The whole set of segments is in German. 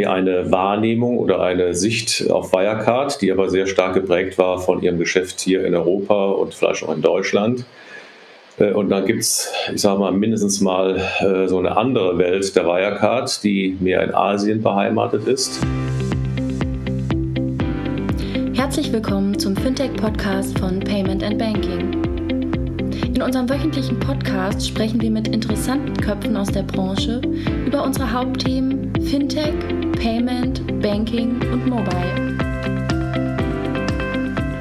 mir eine Wahrnehmung oder eine Sicht auf Wirecard, die aber sehr stark geprägt war von ihrem Geschäft hier in Europa und vielleicht auch in Deutschland. Äh, und dann gibt es, ich sage mal, mindestens mal äh, so eine andere Welt der Wirecard, die mehr in Asien beheimatet ist. Herzlich willkommen zum Fintech-Podcast von Payment and Banking. In unserem wöchentlichen Podcast sprechen wir mit interessanten Köpfen aus der Branche über unsere Hauptthemen Fintech, Payment, Banking und Mobile.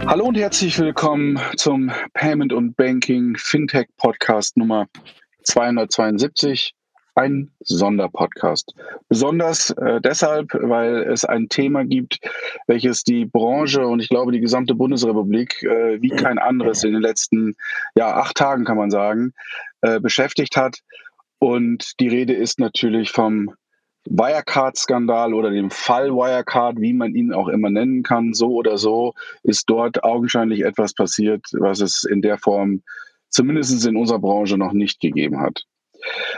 Hallo und herzlich willkommen zum Payment und Banking Fintech Podcast Nummer 272 ein Sonderpodcast. Besonders äh, deshalb, weil es ein Thema gibt, welches die Branche und ich glaube die gesamte Bundesrepublik äh, wie kein anderes in den letzten ja, acht Tagen, kann man sagen, äh, beschäftigt hat. Und die Rede ist natürlich vom Wirecard-Skandal oder dem Fall Wirecard, wie man ihn auch immer nennen kann, so oder so, ist dort augenscheinlich etwas passiert, was es in der Form zumindest in unserer Branche noch nicht gegeben hat.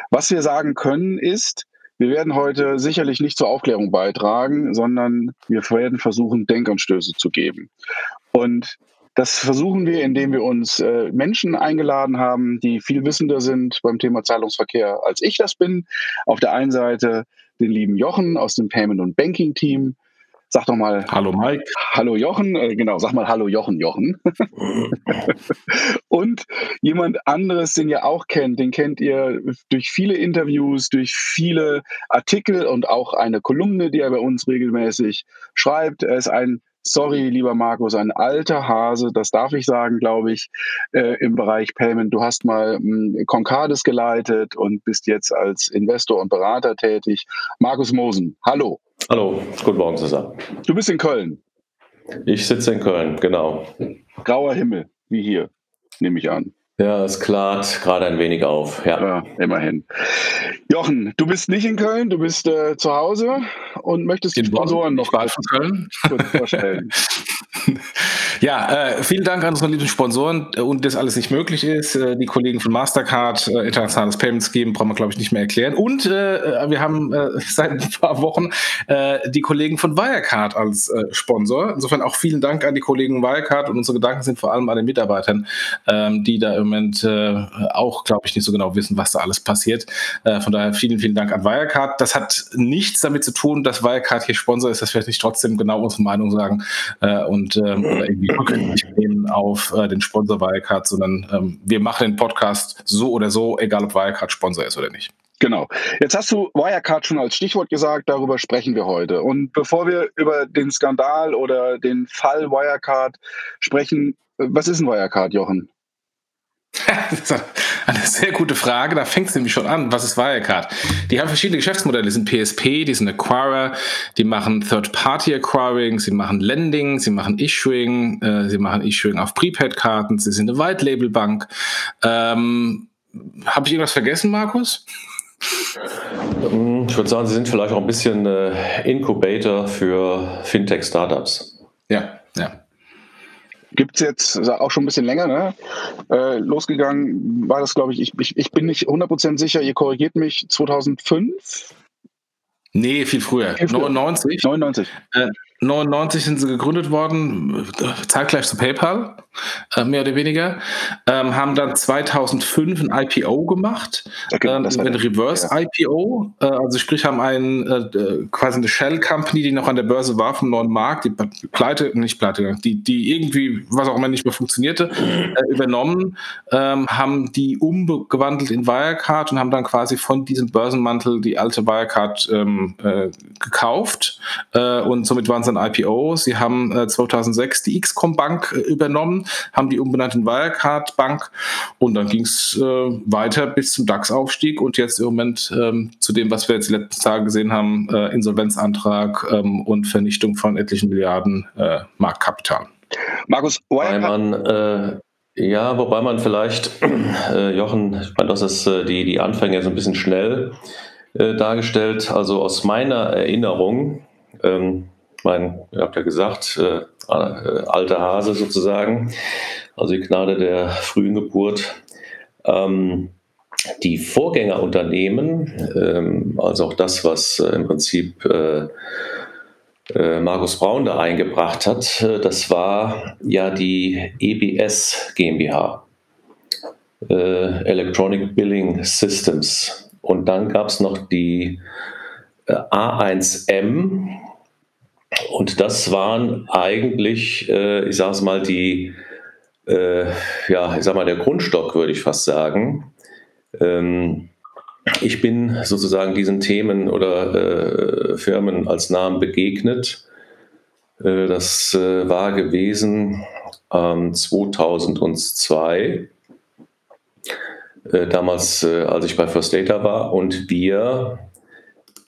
Was wir sagen können ist, wir werden heute sicherlich nicht zur Aufklärung beitragen, sondern wir werden versuchen, Denkanstöße zu geben. Und das versuchen wir, indem wir uns äh, Menschen eingeladen haben, die viel wissender sind beim Thema Zahlungsverkehr, als ich das bin. Auf der einen Seite den lieben Jochen aus dem Payment- und Banking-Team, Sag doch mal. Hallo Mike. Hallo Jochen. Äh, genau, sag mal Hallo Jochen, Jochen. und jemand anderes, den ihr auch kennt, den kennt ihr durch viele Interviews, durch viele Artikel und auch eine Kolumne, die er bei uns regelmäßig schreibt. Er ist ein sorry, lieber Markus, ein alter Hase, das darf ich sagen, glaube ich, äh, im Bereich Payment. Du hast mal hm, Concardis geleitet und bist jetzt als Investor und Berater tätig. Markus Mosen, hallo. Hallo, guten Morgen zusammen. Du bist in Köln. Ich sitze in Köln, genau. Grauer Himmel, wie hier, nehme ich an. Ja, es klart gerade ein wenig auf. Ja. ja. immerhin. Jochen, du bist nicht in Köln, du bist äh, zu Hause und möchtest die Sponsoren noch kurz vorstellen. Ja, äh, vielen Dank an unsere lieben Sponsoren äh, und das alles nicht möglich ist. Äh, die Kollegen von Mastercard, äh, Internationales Payment Scheme, brauchen wir glaube ich nicht mehr erklären. Und äh, wir haben äh, seit ein paar Wochen die Kollegen von Wirecard als Sponsor. Insofern auch vielen Dank an die Kollegen Wirecard und unsere Gedanken sind vor allem an den Mitarbeitern, ähm, die da im Moment auch, glaube ich, nicht so genau wissen, was da alles passiert. von daher vielen, vielen Dank an Wirecard. Das hat nichts damit zu tun, dass Wirecard hier Sponsor ist, dass wir nicht trotzdem genau unsere Meinung sagen und ähm, irgendwie Rücksicht nehmen auf äh, den Sponsor Wirecard, sondern ähm, wir machen den Podcast so oder so, egal ob Wirecard Sponsor ist oder nicht. Genau. Jetzt hast du Wirecard schon als Stichwort gesagt, darüber sprechen wir heute. Und bevor wir über den Skandal oder den Fall Wirecard sprechen, was ist ein Wirecard, Jochen? Das ist eine sehr gute Frage. Da fängt es nämlich schon an. Was ist Wirecard? Die haben verschiedene Geschäftsmodelle. Die sind PSP, die sind Acquirer, die machen Third-Party-Acquiring, sie machen Lending, sie machen Issuing, äh, sie machen Issuing auf Prepaid-Karten, sie sind eine White-Label-Bank. Ähm, Habe ich irgendwas vergessen, Markus? Hm, ich würde sagen, sie sind vielleicht auch ein bisschen äh, Incubator für Fintech-Startups. Ja, ja gibt es jetzt auch schon ein bisschen länger. Ne? Äh, losgegangen war das, glaube ich, ich, ich, ich bin nicht 100% sicher, ihr korrigiert mich, 2005? Nee, viel früher. Viel früher. 99. 99. Äh, 99 sind sie gegründet worden, zeitgleich zu PayPal, äh, mehr oder weniger. Ähm, haben dann 2005 ein IPO gemacht, okay, ähm, ein Reverse ja. IPO, äh, also sprich haben einen äh, quasi eine Shell Company, die noch an der Börse war vom neuen Markt, die pleite, nicht pleite, die, die irgendwie, was auch immer nicht mehr funktionierte, äh, übernommen, ähm, haben die umgewandelt in Wirecard und haben dann quasi von diesem Börsenmantel die alte Wirecard ähm, äh, gekauft äh, und somit waren sie ein IPO. Sie haben äh, 2006 die XCOM Bank äh, haben die umbenannt in Wirecard Bank und dann ging es äh, weiter bis zum DAX-Aufstieg und jetzt im Moment ähm, zu dem, was wir jetzt die letzten Tage gesehen haben, äh, Insolvenzantrag ähm, und Vernichtung von etlichen Milliarden äh, Marktkapital. Markus, Wirecard äh, ja, wobei man vielleicht, äh, Jochen, ich meine, das ist äh, die, die Anfänge so ein bisschen schnell äh, dargestellt. Also aus meiner Erinnerung ähm, ich meine, ihr habt ja gesagt, äh, äh, alter Hase sozusagen, also die Gnade der frühen Geburt. Ähm, die Vorgängerunternehmen, ähm, also auch das, was äh, im Prinzip äh, äh, Markus Braun da eingebracht hat, äh, das war ja die EBS GmbH, Electronic Billing Systems. Und dann gab es noch die äh, A1M. Und das waren eigentlich, ich sage es mal, die, ja, ich sag mal, der Grundstock, würde ich fast sagen. Ähm, ich bin sozusagen diesen Themen oder äh, Firmen als Namen begegnet. Äh, das äh, war gewesen ähm, 2002, äh, damals, äh, als ich bei First Data war, und wir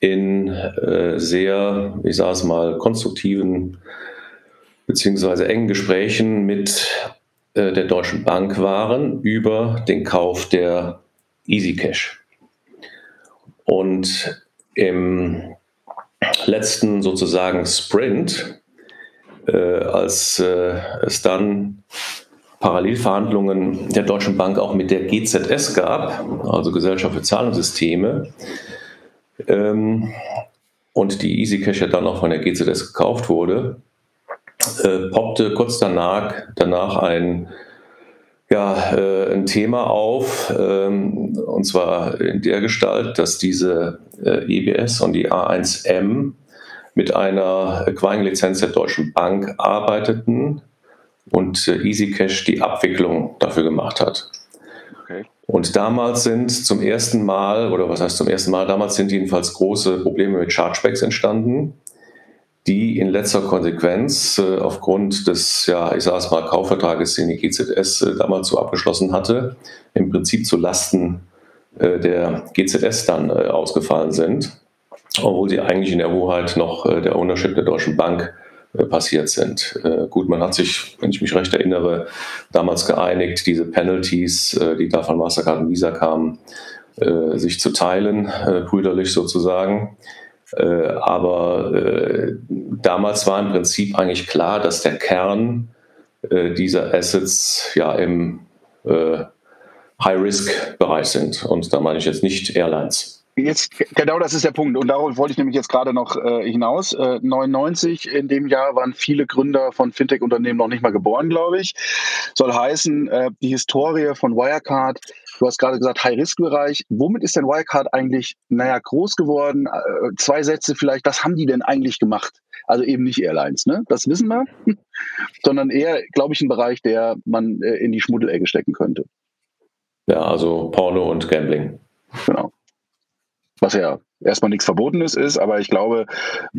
in äh, sehr, ich sage es mal, konstruktiven beziehungsweise engen Gesprächen mit der Deutschen Bank waren über den Kauf der EasyCash. Und im letzten sozusagen Sprint, äh, als äh, es dann Parallelverhandlungen der Deutschen Bank auch mit der GZS gab, also Gesellschaft für Zahlungssysteme, ähm, und die EasyCash ja dann auch von der GZS gekauft wurde, äh, poppte kurz danach, danach ein ja, äh, ein Thema auf, ähm, und zwar in der Gestalt, dass diese äh, EBS und die A1M mit einer Acquiring-Lizenz der Deutschen Bank arbeiteten und äh, EasyCash die Abwicklung dafür gemacht hat. Und damals sind zum ersten Mal, oder was heißt zum ersten Mal, damals sind jedenfalls große Probleme mit Chargebacks entstanden die in letzter Konsequenz äh, aufgrund des, ja, ich sage es mal, Kaufvertrages, den die GZS äh, damals so abgeschlossen hatte, im Prinzip zu Lasten äh, der GZS dann äh, ausgefallen sind, obwohl sie eigentlich in der Hoheit noch äh, der Ownership der Deutschen Bank passiert sind. gut, man hat sich, wenn ich mich recht erinnere, damals geeinigt, diese Penalties, die da von Mastercard und Visa kamen, sich zu teilen, brüderlich sozusagen. Äh, aber äh, damals war im Prinzip eigentlich klar, dass der Kern äh, dieser Assets ja im High-Risk-Bereich sind. Und da meine ich jetzt nicht Airlines. Jetzt, genau das ist der Punkt. Und darauf wollte ich nämlich jetzt gerade noch äh, hinaus. Äh, 99 in dem Jahr waren viele Gründer von Fintech-Unternehmen noch nicht mal geboren, glaube ich. Soll heißen, äh, die Historie von Wirecard Du hast gerade gesagt, High-Risk-Bereich. Womit ist denn Wirecard eigentlich, naja, groß geworden? Äh, zwei Sätze vielleicht. Was haben die denn eigentlich gemacht? Also eben nicht Airlines, ne? Das wissen wir. Sondern eher, glaube ich, ein Bereich, der man äh, in die Schmuddelecke stecken könnte. Ja, also Porno und Gambling. Genau. Was ja erstmal nichts Verbotenes ist, aber ich glaube,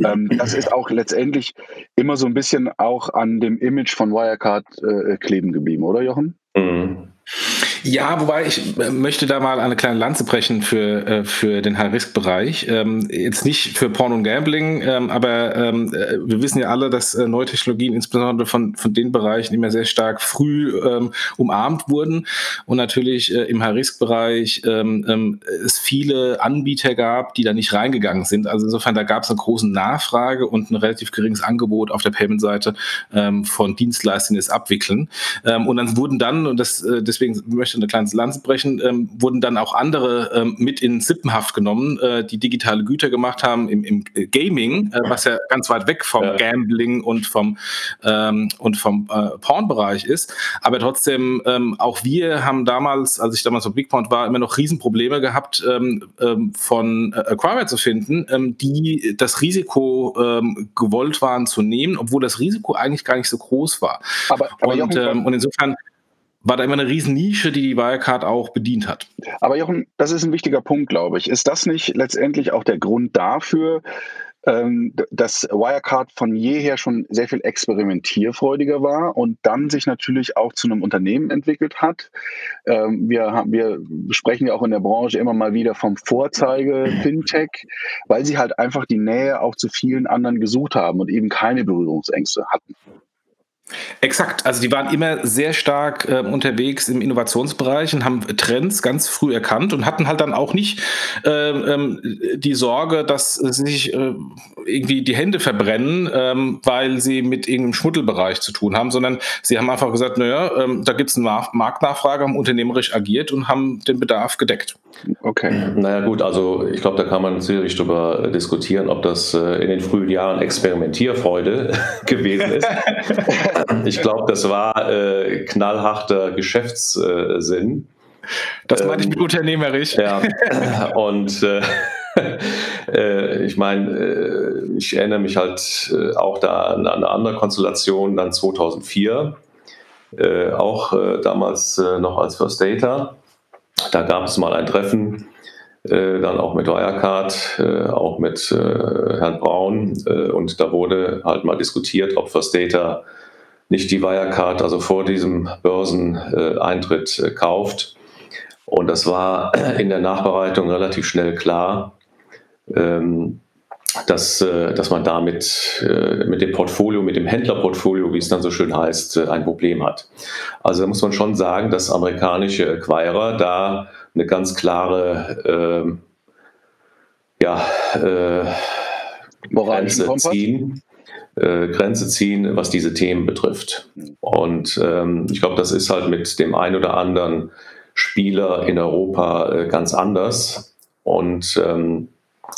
ähm, das ist auch letztendlich immer so ein bisschen auch an dem Image von Wirecard äh, kleben geblieben, oder Jochen? Mhm. Ja, wobei ich äh, möchte da mal eine kleine Lanze brechen für, äh, für den High-Risk-Bereich. Ähm, jetzt nicht für Porn und Gambling, ähm, aber ähm, äh, wir wissen ja alle, dass neue Technologien insbesondere von, von den Bereichen immer sehr stark früh umarmt wurden und natürlich im High-Risk-Bereich es viele Anbieter gab, die da nicht reingegangen sind. Also insofern, da gab es eine große Nachfrage und ein relativ geringes Angebot auf der Payment-Seite von Dienstleistungen, die es abwickeln. und dann wurden dann, und das, deswegen möchte möchte eine kleine Lanze brechen, ähm, wurden dann auch andere ähm, mit in Sippenhaft genommen, äh, die digitale Güter gemacht haben im, im äh, Gaming, äh, was ja ganz weit weg vom ja. Gambling und vom, ähm, und vom äh, Porn-Bereich ist. Aber trotzdem, ähm, auch wir haben damals, als ich damals auf Bigpoint war, immer noch Riesenprobleme gehabt, ähm, ähm, von äh, Acquirer zu finden, die das Risiko gewollt waren zu nehmen, obwohl das Risiko eigentlich gar nicht so groß war. Aber, aber und, und insofern war da immer eine Riesennische, die die Wirecard auch bedient hat. Aber Jochen, das ist ein wichtiger Punkt, glaube ich. Ist das nicht letztendlich auch der Grund dafür, ähm, dass Wirecard von jeher schon sehr viel experimentierfreudiger war und dann sich natürlich auch zu einem Unternehmen entwickelt hat. Ähm, wir, wir sprechen ja auch in der Branche immer mal wieder vom Vorzeige-Fintech, weil sie halt einfach die Nähe auch zu vielen anderen gesucht haben und eben keine Berührungsängste hatten. Exakt, also die waren immer sehr stark äh, unterwegs im Innovationsbereich und haben Trends ganz früh erkannt und hatten halt dann auch nicht äh, die Sorge, dass sich äh, irgendwie die Hände verbrennen, ähm, weil sie mit irgendeinem Schmuddelbereich zu tun haben, sondern sie haben einfach gesagt, naja, ähm, da gibt es eine Marktnachfrage, haben unternehmerisch agiert und haben den Bedarf gedeckt. Okay. Naja gut, also ich glaube, da kann man sicherlich darüber diskutieren, ob das äh, in den frühen Jahren Experimentierfreude gewesen ist. ich glaube, das war äh, knallharter Geschäftssinn. Das meinte ich mit ähm, unternehmerisch. Ja, und äh, äh, ich meine, äh, ich erinnere mich halt auch da an, eine andere Konstellation, dann 2004, äh, auch damals noch als First Data. Da gab es mal ein Treffen, dann auch mit Wirecard, auch mit Herrn Braun, und da wurde halt mal diskutiert, ob First Data nicht die Wirecard, also vor diesem Börseneintritt kauft. Und das war in der Nachbereitung relativ schnell klar, ähm, dass, äh, dass man damit äh, mit dem Portfolio, mit dem Händlerportfolio, wie es dann so schön heißt, äh, ein Problem hat. Also da muss man schon sagen, dass amerikanische Acquirer da eine ganz klare äh, ja, äh, Grenze ziehen. Äh, Grenze ziehen, was diese Themen betrifft. Und ähm, ich glaube, das ist halt mit dem ein oder anderen Spieler in Europa ganz anders. Und ähm,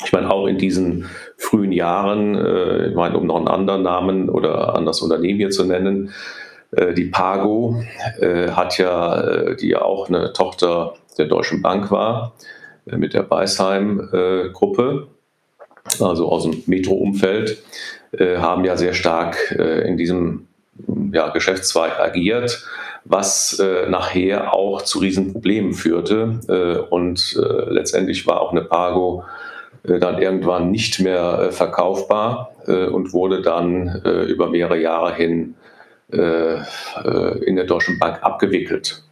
ich meine, auch in diesen frühen Jahren, äh, ich meine, um noch einen anderen Namen oder anderes Unternehmen hier zu nennen, äh, die Pago äh, hat ja, äh, die ja auch eine Tochter der Deutschen Bank war, äh, mit der Beisheim-Gruppe, also aus dem Metro-Umfeld, äh, haben ja sehr stark in diesem ja, Geschäftszweig agiert was äh, nachher auch zu Riesenproblemen führte. Äh, und äh, letztendlich war auch eine Pago äh, dann irgendwann nicht mehr äh, verkaufbar äh, und wurde dann über mehrere Jahre hin in der Deutschen Bank abgewickelt.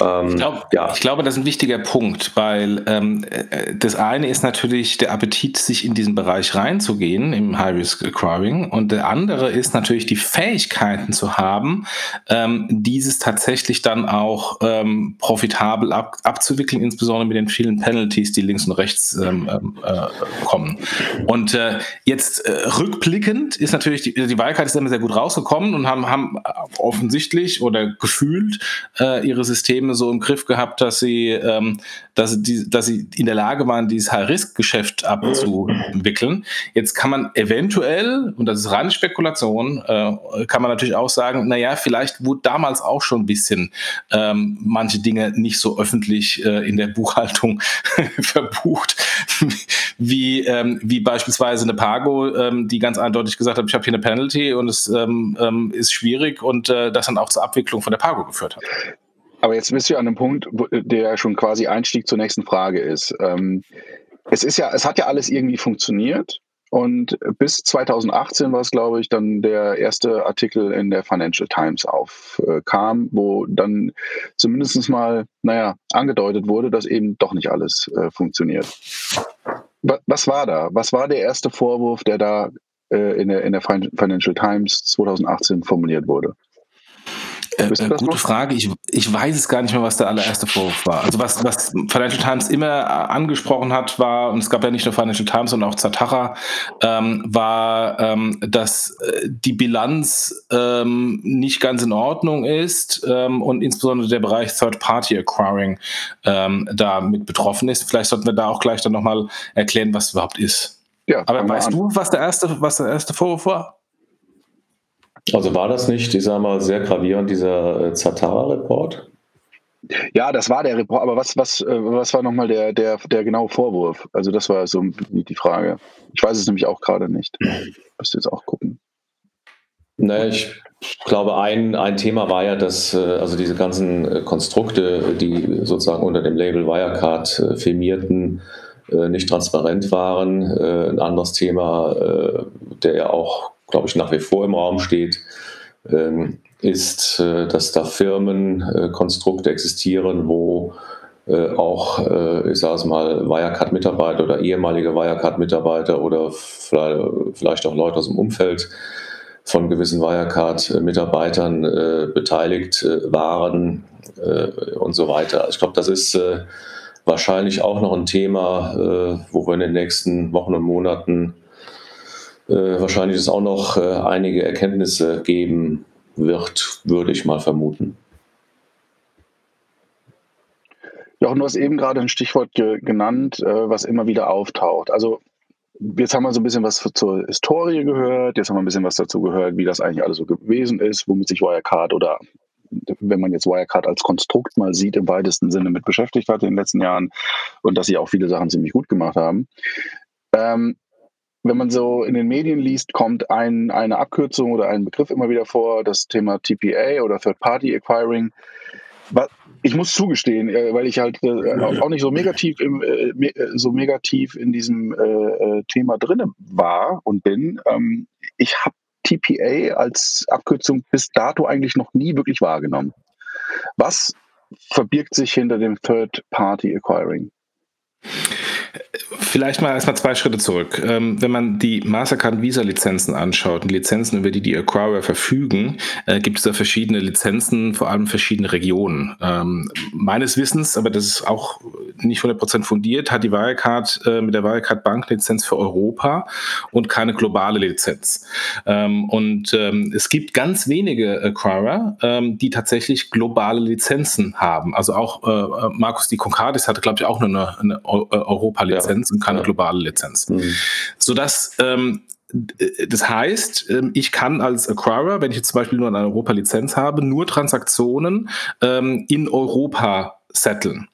Ähm, ich, glaub, ja. ich, glaube, das ist ein wichtiger Punkt, weil ähm, äh, das eine ist natürlich der Appetit, sich in diesen Bereich reinzugehen im High-Risk Acquiring und der andere ist natürlich die Fähigkeiten zu haben, ähm, dieses tatsächlich dann auch ähm, profitabel ab, abzuwickeln, insbesondere mit den vielen Penalties, die links und rechts ähm, ähm, äh, kommen. Und äh, jetzt äh, rückblickend ist natürlich die, die Wirecard ist immer sehr gut rausgekommen und haben, haben offensichtlich oder gefühlt äh, ihre Systeme so im Griff gehabt, dass sie, ähm, dass, die, dass sie in der Lage waren, dieses High-Risk-Geschäft abzuwickeln. Jetzt kann man eventuell, und das ist reine Spekulation, äh, kann man natürlich auch sagen, naja, vielleicht wurde damals auch schon ein bisschen ähm, manche Dinge nicht so öffentlich äh, in der Buchhaltung verbucht, wie, ähm, wie beispielsweise eine Pago, ähm, die ganz eindeutig gesagt hat, ich habe hier eine Penalty und es ähm, ähm, ist schwierig und äh, das dann auch zur Abwicklung von der Pago geführt hat. Aber jetzt bist du an einem Punkt, der schon quasi Einstieg zur nächsten Frage ist. Ähm, es ist ja, es hat ja alles irgendwie funktioniert. Und bis 2018 war es, glaube ich, dann der erste Artikel in der Financial Times aufkam, wo dann zumindest mal, naja, angedeutet wurde, dass eben doch nicht alles äh, funktioniert. Was war da? Was war der erste Vorwurf, der da äh, in, der, in der Financial Times 2018 formuliert wurde? Äh, äh gute noch? Frage. Ich, ich weiß es gar nicht mehr, was der allererste Vorwurf war. Also was, was Financial Times immer äh, angesprochen hat, war, und es gab ja nicht nur Financial Times, sondern auch Zatara, ähm, war, ähm, dass äh, die Bilanz ähm, nicht ganz in Ordnung ist ähm, und insbesondere der Bereich Third-Party-Acquiring ähm, da mit betroffen ist. Vielleicht sollten wir da auch gleich dann nochmal erklären, was es überhaupt ist. Ja, Aber weißt du, was der erste, was der erste Vorwurf war? Also war das nicht, ich sage mal, sehr gravierend, dieser äh, Zatara-Report? Ja, das war der Report, aber was, was, äh, was war nochmal der, der, der genaue Vorwurf? Also das war so die Frage. Ich weiß es nämlich auch gerade nicht. Müsst jetzt auch gucken. Naja, ich glaube, ein, ein Thema war ja, dass äh, also diese ganzen Konstrukte, die sozusagen unter dem Label Wirecard filmierten, nicht transparent waren. Ein anderes Thema, der ja auch glaube ich, nach wie vor im Raum steht, ähm, ist, äh, dass da Firmenkonstrukte existieren, wo äh, auch, äh, ich sage es mal, Wirecard-Mitarbeiter oder ehemalige Wirecard-Mitarbeiter oder vielleicht auch Leute aus dem Umfeld von gewissen Wirecard-Mitarbeitern äh, beteiligt äh, waren äh, und so weiter. Ich glaube, das ist äh, wahrscheinlich auch noch ein Thema, äh, wo wir in den nächsten Wochen und Monaten äh, wahrscheinlich es auch noch einige Erkenntnisse geben wird, würde ich mal vermuten. Jochen, du hast eben gerade ein Stichwort ge genannt, was immer wieder auftaucht. Also Jetzt haben wir so ein bisschen was zur Historie gehört, jetzt haben wir ein bisschen was dazu gehört, wie das eigentlich alles so gewesen ist, womit sich Wirecard oder wenn man jetzt Wirecard als Konstrukt mal sieht, im weitesten Sinne mit beschäftigt hat in den letzten Jahren und dass sie auch viele Sachen ziemlich gut gemacht haben. Ähm, wenn man so in den Medien liest, kommt ein, eine Abkürzung oder ein Begriff immer wieder vor, das Thema TPA oder Third-Party Acquiring ich muss zugestehen, äh, weil ich halt äh, auch nicht so negativ im, äh, so negativ in diesem Thema drin war und bin. Ähm, ich habe TPA als Abkürzung bis dato eigentlich noch nie wirklich wahrgenommen. Was verbirgt sich hinter dem Third Party Acquiring? Vielleicht mal erstmal zwei Schritte zurück. Ähm, wenn man die Mastercard Visa Lizenzen anschaut, die Lizenzen, über die die Acquirer verfügen, äh, gibt es da verschiedene Lizenzen, vor allem verschiedene Regionen. Ähm, meines Wissens, aber das ist auch nicht 100% fundiert, hat die Wirecard äh, mit der Wirecard Bank Lizenz für Europa und keine globale Lizenz. Ähm, und es gibt ganz wenige Acquirer, die tatsächlich globale Lizenzen haben. Also auch äh, Markus Di Concardis hatte, glaube ich, auch eine, eine Europa-Lizenz ja. und keine globale Lizenz. Mhm. Sodass ähm, das heißt, ähm, ich kann als Acquirer, wenn ich jetzt zum Beispiel nur eine Europa-Lizenz habe, nur Transaktionen ähm, in Europa setteln.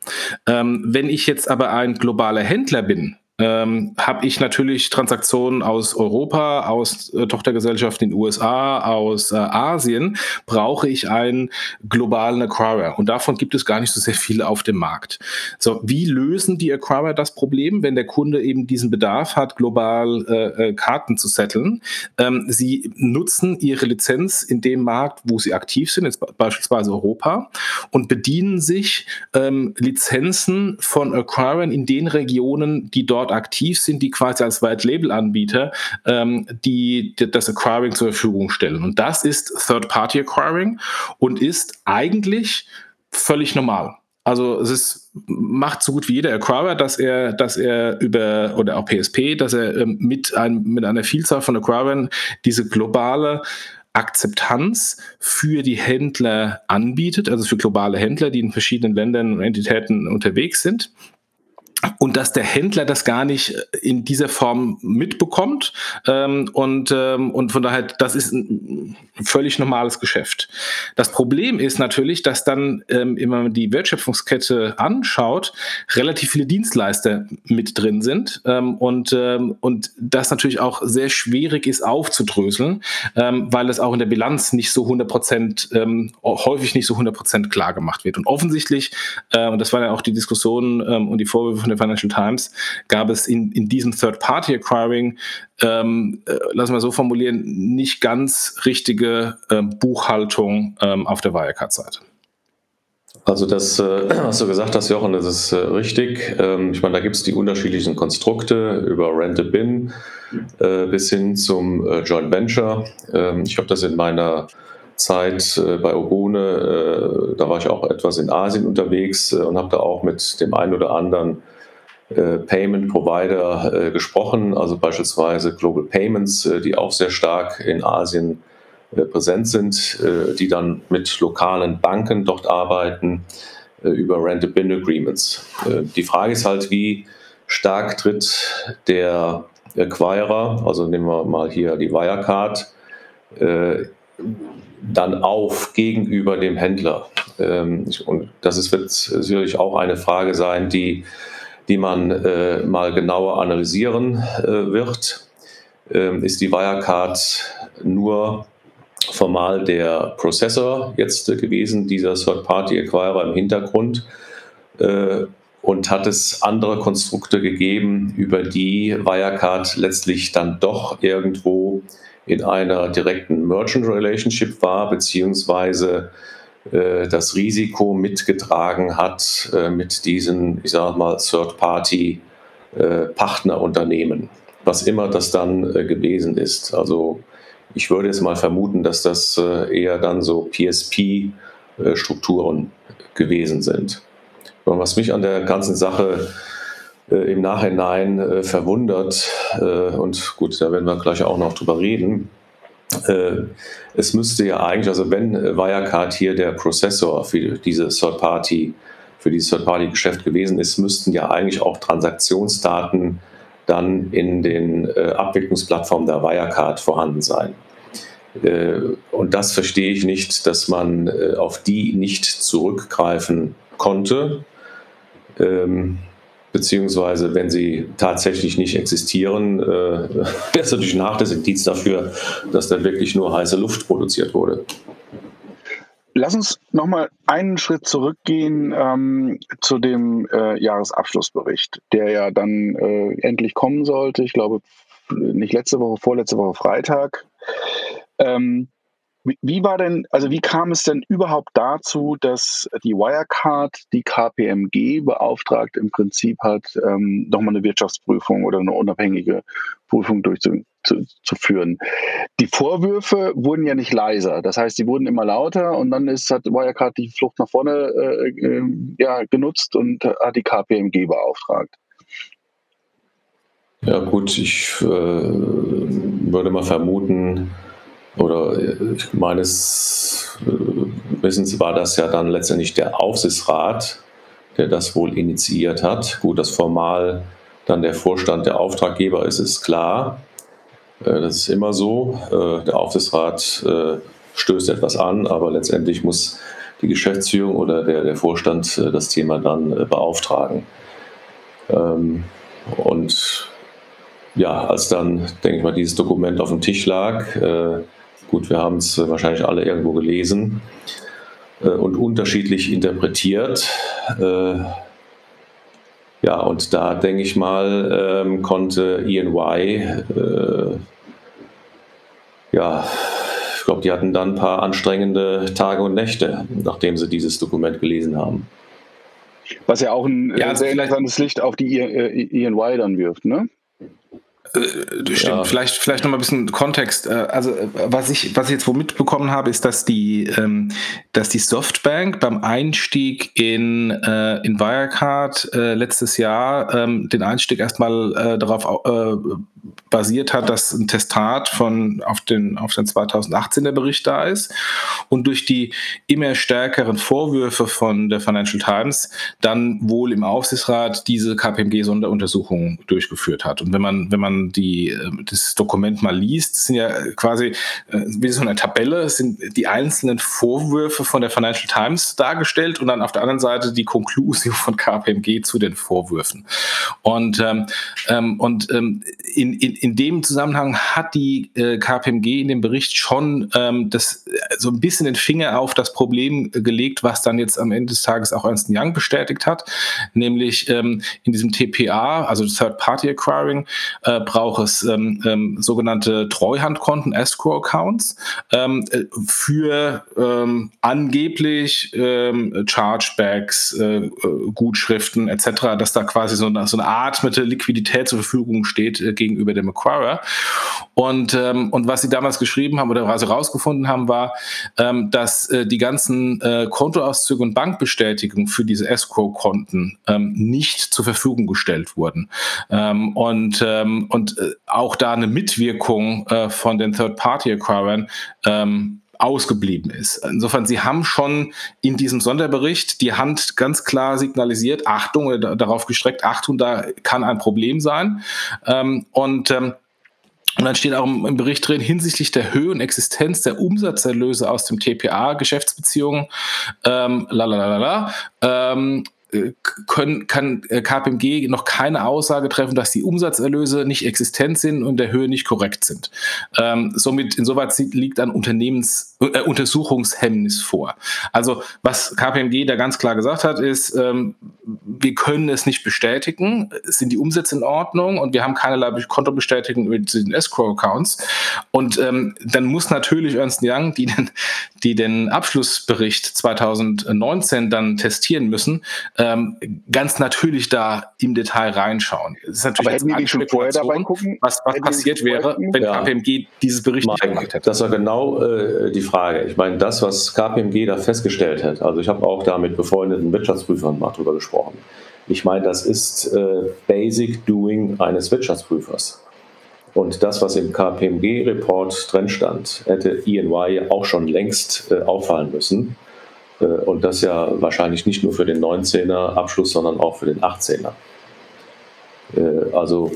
Ähm, wenn ich jetzt aber ein globaler Händler bin, ähm, habe ich natürlich Transaktionen aus Europa, aus äh, Tochtergesellschaften in den USA, aus äh, Asien, brauche ich einen globalen Acquirer. Und davon gibt es gar nicht so sehr viele auf dem Markt. So, wie lösen die Acquirer das Problem, wenn der Kunde eben diesen Bedarf hat, global äh, äh, Karten zu setteln? Ähm, sie nutzen ihre Lizenz in dem Markt, wo sie aktiv sind, jetzt beispielsweise Europa, und bedienen sich ähm, Lizenzen von Acquirern in den Regionen, die dort dort aktiv sind, die quasi als White-Label-Anbieter ähm, die, die, das Acquiring zur Verfügung stellen. Und das ist Third-Party-Acquiring und ist eigentlich völlig normal. Also es ist, macht so gut wie jeder Acquirer, dass er, dass er über, oder auch PSP, dass er ähm, mit, ein, mit einer Vielzahl von Acquirern diese globale Akzeptanz für die Händler anbietet, also für globale Händler, die in verschiedenen Ländern und Entitäten unterwegs sind und dass der Händler das gar nicht in dieser Form mitbekommt ähm, und, ähm, und von daher, das ist ein völlig normales Geschäft. Das Problem ist natürlich, dass dann, ähm, wenn man die Wertschöpfungskette anschaut, relativ viele Dienstleister mit drin sind ähm, und, ähm, und das natürlich auch sehr schwierig ist aufzudröseln, ähm, weil es auch in der Bilanz nicht so 100 Prozent, ähm, häufig nicht so 100 Prozent klar gemacht wird. Und offensichtlich, äh, und das war ja auch die Diskussion ähm, und die Vorwürfe von der Financial Times, gab es in, in diesem Third-Party-Acquiring, ähm, äh, lassen wir so formulieren, nicht ganz richtige äh, Buchhaltung ähm, auf der Wirecard-Seite. Also das, äh, was du gesagt hast, Jochen, das ist äh, richtig. Ähm, ich meine, da gibt es die unterschiedlichen Konstrukte über Rent-a-Bin äh, bis hin zum Joint Venture. Ähm, ich habe das in meiner Zeit bei Ogone, da war ich auch etwas in Asien unterwegs und habe da auch mit dem einen oder anderen Payment Provider äh, gesprochen, also beispielsweise Global Payments, äh, die auch sehr stark in Asien präsent sind, die dann mit lokalen Banken dort arbeiten über Rent-a-Bin Agreements. Die Frage ist halt, wie stark tritt der Acquirer, also nehmen wir mal hier die Wirecard, dann auf gegenüber dem Händler. Ähm, und das wird sicherlich auch eine Frage sein, die die man äh, mal genauer analysieren äh, wird, ähm, ist die Wirecard nur formal der Prozessor jetzt äh, gewesen, dieser Third-Party-Acquirer im Hintergrund. Äh, und hat es andere Konstrukte gegeben, über die Wirecard letztlich dann doch irgendwo in einer direkten Merchant Relationship war, beziehungsweise das Risiko mitgetragen hat äh, mit diesen, ich sage mal, Third-Party-Partnerunternehmen, was immer das dann äh, gewesen ist. Also ich würde jetzt mal vermuten, dass das äh, eher dann so PSP-Strukturen gewesen sind. Und was mich an der ganzen Sache äh, im Nachhinein äh, verwundert, äh, und gut, da werden wir gleich auch noch drüber reden, äh, es müsste ja eigentlich, also wenn Wirecard hier der Prozessor für diese Third-Party, für dieses Third-Party-Geschäft gewesen ist, müssten ja eigentlich auch Transaktionsdaten dann in den äh, Abwicklungsplattformen der Wirecard vorhanden sein. Äh, und das verstehe ich nicht, dass man äh, auf die nicht zurückgreifen konnte. Ähm, beziehungsweise wenn sie tatsächlich nicht existieren, äh, wäre es natürlich nach des Indiz dafür, dass da wirklich nur heiße Luft produziert wurde. Lass uns nochmal einen Schritt zurückgehen ähm, zu dem äh, Jahresabschlussbericht, der ja dann äh, endlich kommen sollte. Ich glaube, nicht letzte Woche, vorletzte Woche Freitag. Ähm, wie war denn, also wie kam es denn überhaupt dazu, dass die Wirecard die KPMG beauftragt, im Prinzip hat, ähm, nochmal eine Wirtschaftsprüfung oder eine unabhängige Prüfung durchzuführen? Die Vorwürfe wurden ja nicht leiser, das heißt, die wurden immer lauter und dann ist, hat Wirecard die Flucht nach vorne äh, äh, ja, genutzt und hat die KPMG beauftragt. Ja gut, ich äh, würde mal vermuten, oder äh, meines äh, Wissens war das ja dann letztendlich der Aufsichtsrat, der das wohl initiiert hat. Gut, dass formal dann der Vorstand der Auftraggeber ist, ist klar. Äh, das ist immer so. Der Aufsichtsrat stößt etwas an, aber letztendlich muss die Geschäftsführung oder der, der Vorstand das Thema dann beauftragen. Ähm, und ja, als dann, denke ich mal, dieses Dokument auf dem Tisch lag, Gut, wir haben es wahrscheinlich alle irgendwo gelesen äh, und unterschiedlich interpretiert. Äh, ja, und da denke ich mal, ähm, konnte EY, äh, ja, ich glaube, die hatten dann ein paar anstrengende Tage und Nächte, nachdem sie dieses Dokument gelesen haben. Was ja auch ein ja, sehr interessantes Licht auf die EY dann wirft, ne? Äh, stimmt, ja. vielleicht, vielleicht noch mal ein bisschen Kontext. Äh, also, äh, was ich, was ich jetzt wo mitbekommen habe, ist, dass die, ähm, dass die Softbank beim Einstieg in, äh, in Wirecard äh, letztes Jahr ähm, den Einstieg erstmal äh, darauf basiert hat, dass ein Testat von auf den, auf den 2018er Bericht da ist und durch die immer stärkeren Vorwürfe von der Financial Times dann wohl im Aufsichtsrat diese KPMG-Sonderuntersuchung durchgeführt hat. Und wenn man, wenn man die, äh, das Dokument mal liest, sind ja quasi äh, wie so eine Tabelle, sind die einzelnen Vorwürfe von der Financial Times dargestellt und dann auf der anderen Seite die Konklusion von KPMG zu den Vorwürfen. Und, ähm, ähm und ähm, in, in, in dem Zusammenhang hat die äh, KPMG in dem Bericht schon ähm, das, äh, so ein bisschen den Finger auf das Problem gelegt, was dann jetzt am Ende des Tages auch Ernst Young bestätigt hat, nämlich ähm, in diesem TPA, also Third Party Acquiring, äh, braucht es ähm, ähm, sogenannte Treuhandkonten, Escrow-Accounts, ähm, äh, für ähm, angeblich ähm, Chargebacks, äh, äh, Gutschriften etc., dass da quasi so eine, so eine der Liquidität zur Verfügung steht äh, gegenüber dem Acquirer. Und, ähm, und was sie damals geschrieben haben oder sie rausgefunden haben, war, ähm, dass äh, die ganzen äh, Kontoauszüge und Bankbestätigungen für diese Escrow-Konten ähm, nicht zur Verfügung gestellt wurden. Ähm, und ähm, und äh, auch da eine Mitwirkung äh, von den Third-Party-Acquirern ähm, ausgeblieben ist. Insofern, Sie haben schon in diesem Sonderbericht die Hand ganz klar signalisiert, Achtung, oder darauf gestreckt, Achtung, da kann ein Problem sein. Ähm, und ähm, und dann steht auch im Bericht drin, hinsichtlich der Höhe und Existenz der Umsatzerlöse aus dem TPA, Geschäftsbeziehungen, ähm, lalalala, ähm, können, kann äh, KPMG noch keine Aussage treffen, dass die Umsatzerlöse nicht existent sind und der Höhe nicht korrekt sind. Ähm, somit insoweit liegt an Unternehmens, äh, Untersuchungshemmnis vor. Also was KPMG da ganz klar gesagt hat, ist, ähm, wir können es nicht bestätigen, sind die Umsätze in Ordnung und wir haben keinerlei Kontobestätigung über den Escrow-Accounts. Und ähm, dann muss natürlich Ernst Young, die den, die den Abschlussbericht 2019 dann testieren müssen, ähm, ganz natürlich da im Detail reinschauen. Es ist natürlich Aber hätten schon vorher dabei gucken? Was, was passiert wäre, wenn ja. KPMG dieses Bericht nicht gemacht hätte? Das war genau äh, die Frage. Ich meine, das, was KPMG da festgestellt hat, also ich habe auch da mit befreundeten Wirtschaftsprüfern mal drüber gesprochen. Ich meine, das ist äh, Basic Doing eines Wirtschaftsprüfers. Und das, was im KPMG-Report drin stand, hätte EY auch schon längst äh, auffallen müssen. Äh, und das ja wahrscheinlich nicht nur für den 19er Abschluss, sondern auch für den 18er. Äh, also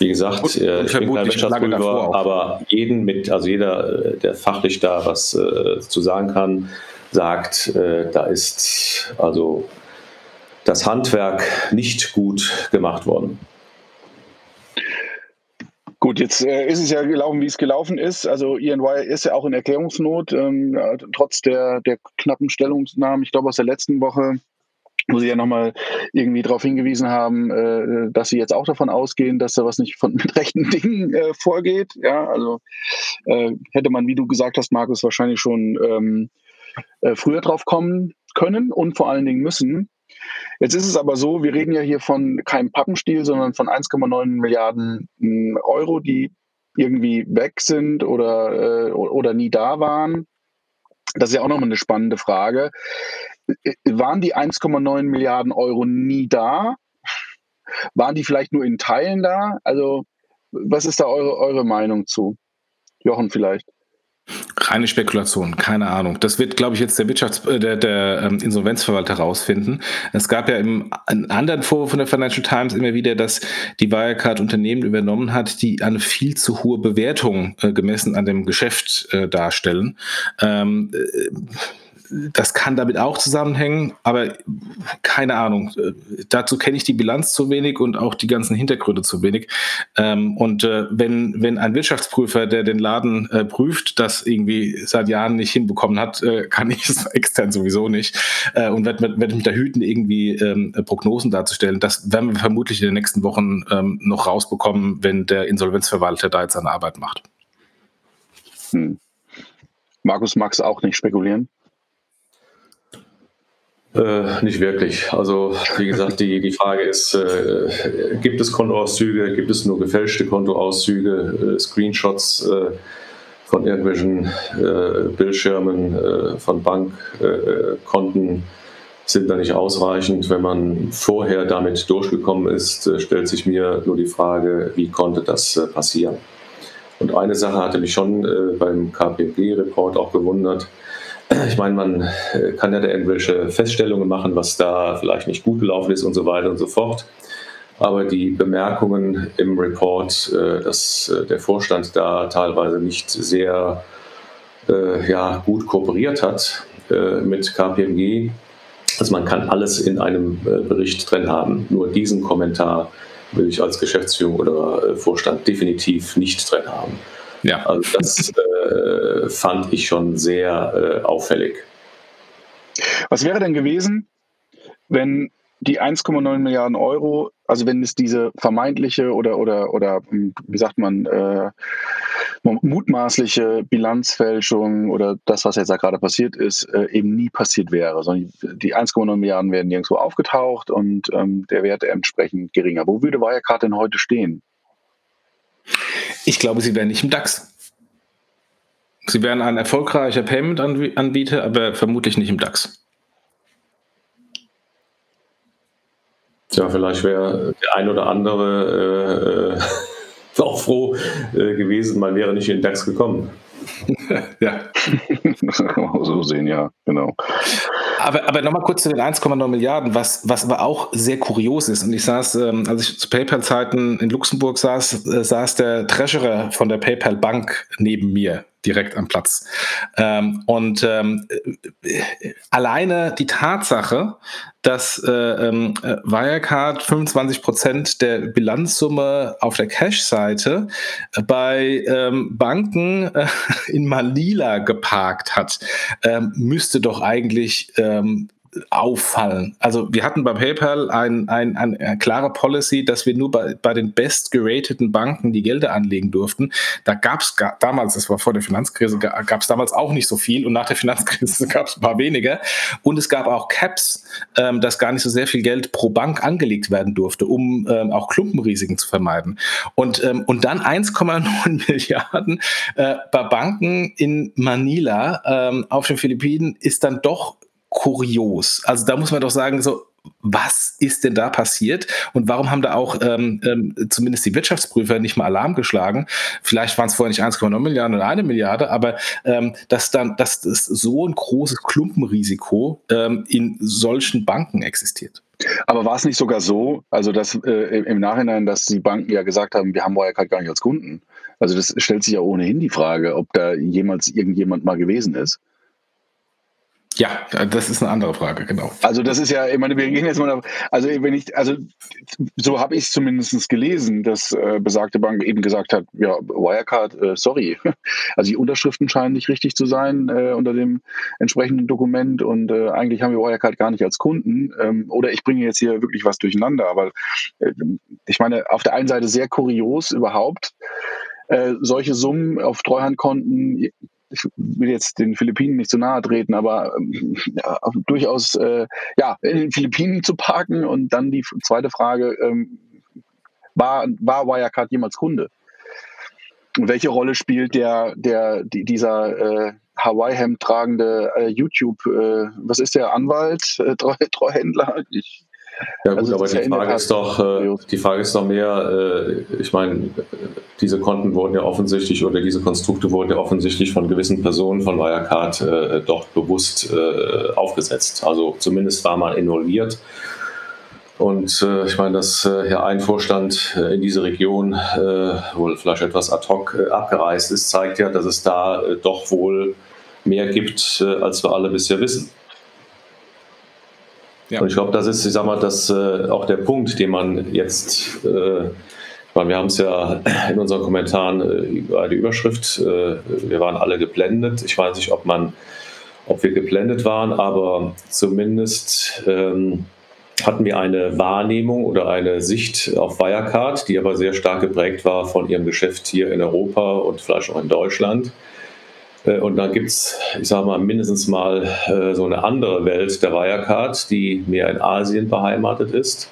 wie gesagt, und, äh, ich bin kein Wirtschaftsprüfer, aber jeden mit, also jeder, äh, der fachlich da was äh, zu sagen kann, sagt, äh, da ist also das Handwerk nicht gut gemacht worden. Gut, jetzt äh, ist es ja gelaufen, wie es gelaufen ist. Also EY ist ja auch in Erklärungsnot, ähm, trotz der, der knappen Stellungnahmen, ich glaube aus der letzten Woche, wo Sie ja nochmal irgendwie darauf hingewiesen haben, äh, dass Sie jetzt auch davon ausgehen, dass da was nicht von, mit rechten Dingen äh, vorgeht. Ja, also äh, hätte man, wie du gesagt hast, Markus, wahrscheinlich schon ähm, äh, früher drauf kommen können und vor allen Dingen müssen. Jetzt ist es aber so, wir reden ja hier von keinem Pappenstiel, sondern von 1,9 Milliarden hm, Euro, die irgendwie weg sind oder, äh, oder nie da waren. Das ist ja auch nochmal eine spannende Frage. Waren die 1,9 Milliarden Euro nie da? Waren die vielleicht nur in Teilen da? Also, was ist da eure, eure Meinung zu? Jochen vielleicht. Reine Spekulation, keine Ahnung. Das wird, glaube ich, jetzt der Wirtschafts-, äh, der, der ähm, Insolvenzverwalter herausfinden. Es gab ja im anderen Vorwurf von der Financial Times immer wieder, dass die Wirecard Unternehmen übernommen hat, die eine viel zu hohe Bewertung äh, gemessen an dem Geschäft äh, darstellen. Ähm, äh, das kann damit auch zusammenhängen, aber keine Ahnung. Dazu kenne ich die Bilanz zu wenig und auch die ganzen Hintergründe zu wenig. Ähm, und äh, wenn, wenn ein Wirtschaftsprüfer, der den Laden äh, prüft, das irgendwie seit Jahren nicht hinbekommen hat, äh, kann ich es extern sowieso nicht und werde werd mich da hüten, irgendwie ähm, Prognosen darzustellen. Das werden wir vermutlich in den nächsten Wochen ähm, noch rausbekommen, wenn der Insolvenzverwalter da jetzt seine Arbeit macht. Hm. Markus, magst du auch nicht spekulieren? Äh, nicht wirklich. Also wie gesagt, die, die Frage ist, äh, gibt es Kontoauszüge, gibt es nur gefälschte Kontoauszüge, äh, Screenshots äh, von irgendwelchen äh, Bildschirmen äh, von Bankkonten sind da nicht ausreichend. Wenn man vorher damit durchgekommen ist, stellt sich mir nur die Frage, wie konnte das passieren? Und eine Sache hatte mich schon beim KPMG-Report auch gewundert, ich meine, man äh, kann ja da irgendwelche Feststellungen machen, was da vielleicht nicht gut gelaufen ist und so weiter und so fort. Aber die Bemerkungen im Report, äh, dass äh, der Vorstand da teilweise nicht sehr ja, gut kooperiert hat mit KPMG, also man kann alles in einem Bericht drin haben. Nur diesen Kommentar will ich als Geschäftsführung oder Vorstand definitiv nicht drin haben. Ja. Also das äh, fand ich schon sehr äh, auffällig. Was wäre denn gewesen, wenn die 1,9 Milliarden Euro, also wenn es diese vermeintliche oder oder oder wie sagt man äh, mutmaßliche Bilanzfälschung oder das, was jetzt da gerade passiert ist, äh, eben nie passiert wäre, sondern die 1,9 Milliarden werden nirgendwo aufgetaucht und ähm, der Wert entsprechend geringer. Wo würde Wirecard denn heute stehen? Ich glaube, sie wären nicht im DAX. Sie wären ein erfolgreicher Payment-Anbieter, aber vermutlich nicht im DAX. Tja, vielleicht wäre der ein oder andere äh, auch froh äh, gewesen, man wäre nicht in den DAX gekommen. Ja. so sehen, ja, genau. Aber, aber nochmal kurz zu den 1,9 Milliarden, was, was aber auch sehr kurios ist. Und ich saß, ähm, als ich zu PayPal-Zeiten in Luxemburg saß, äh, saß der Treasurer von der PayPal Bank neben mir direkt am Platz. Ähm, und ähm, äh, alleine die Tatsache, dass äh, ähm, äh, Wirecard 25 Prozent der Bilanzsumme auf der Cash-Seite bei ähm, Banken äh, in Manila geparkt hat, ähm, müsste doch eigentlich ähm, auffallen. Also wir hatten bei PayPal ein, ein, ein, eine klare Policy, dass wir nur bei, bei den best gerateten Banken die Gelder anlegen durften. Da gab es damals, das war vor der Finanzkrise, gab es damals auch nicht so viel und nach der Finanzkrise gab es ein paar weniger. Und es gab auch Caps, ähm, dass gar nicht so sehr viel Geld pro Bank angelegt werden durfte, um ähm, auch Klumpenrisiken zu vermeiden. Und, ähm, und dann 1,9 Milliarden äh, bei Banken in Manila ähm, auf den Philippinen ist dann doch kurios. Also da muss man doch sagen, so, was ist denn da passiert und warum haben da auch ähm, ähm, zumindest die Wirtschaftsprüfer nicht mal Alarm geschlagen? Vielleicht waren es vorher nicht 1,9 Milliarden oder eine Milliarde, aber ähm, dass dann, dass das so ein großes Klumpenrisiko ähm, in solchen Banken existiert. Aber war es nicht sogar so, also dass äh, im Nachhinein, dass die Banken ja gesagt haben, wir haben Wirecard gar nicht als Kunden? Also das stellt sich ja ohnehin die Frage, ob da jemals irgendjemand mal gewesen ist. Ja, das ist eine andere Frage, genau. Also das ist ja, ich meine, wir gehen jetzt mal, also wenn ich, also so habe ich es zumindest gelesen, dass äh, besagte Bank eben gesagt hat, ja, Wirecard, äh, sorry. Also die Unterschriften scheinen nicht richtig zu sein äh, unter dem entsprechenden Dokument und äh, eigentlich haben wir Wirecard gar nicht als Kunden. Ähm, oder ich bringe jetzt hier wirklich was durcheinander, aber äh, ich meine, auf der einen Seite sehr kurios überhaupt, äh, solche Summen auf Treuhandkonten ich will jetzt den Philippinen nicht zu nahe treten, aber ähm, ja, durchaus äh, ja, in den Philippinen zu parken. Und dann die zweite Frage, ähm, war, war Wirecard jemals Kunde? Und welche Rolle spielt der, der, die, dieser äh, Hawaii-Hemd tragende äh, YouTube, äh, was ist der Anwalt, äh, Treuhändler? Ich ja gut, also aber die Frage, ist doch, äh, die Frage ist doch mehr, äh, ich meine, diese Konten wurden ja offensichtlich oder diese Konstrukte wurden ja offensichtlich von gewissen Personen von Wirecard äh, doch bewusst aufgesetzt. Also zumindest war man involviert. Und äh, ich meine, dass äh, ein Vorstand in diese Region wohl vielleicht etwas ad hoc abgereist ist, zeigt ja, dass es da doch wohl mehr gibt, als wir alle bisher wissen. Ja. Und ich glaube, das ist, ich sag mal, das äh, auch der Punkt, den man jetzt, äh, meine, wir haben es ja in unseren Kommentaren äh, über die Überschrift, äh, wir waren alle geblendet. Ich weiß nicht, ob man, ob wir geblendet waren, aber zumindest ähm, hatten wir eine Wahrnehmung oder eine Sicht auf Wirecard, die aber sehr stark geprägt war von ihrem Geschäft hier in Europa und vielleicht auch in Deutschland. Äh, und dann gibt es, ich sage mal, mindestens mal äh, so eine andere Welt der Wirecard, die mehr in Asien beheimatet ist,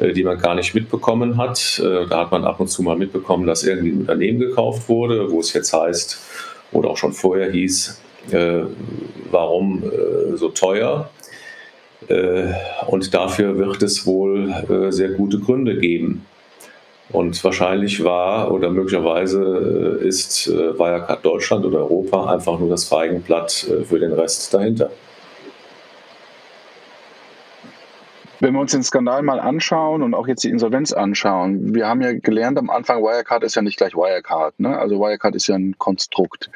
äh, die man gar nicht mitbekommen hat. Da hat man ab und zu mal mitbekommen, dass irgendwie ein Unternehmen gekauft wurde, wo es jetzt heißt, oder auch schon vorher hieß, warum so teuer? Und dafür wird es wohl sehr gute Gründe geben. Und wahrscheinlich war oder möglicherweise äh, ist äh, Wirecard Deutschland oder Europa einfach nur das Feigenblatt äh, für den Rest dahinter. Wenn wir uns den Skandal mal anschauen und auch jetzt die Insolvenz anschauen, wir haben ja gelernt am Anfang, Wirecard ist ja nicht gleich Wirecard. Ne? Also Wirecard ist ja ein Konstrukt.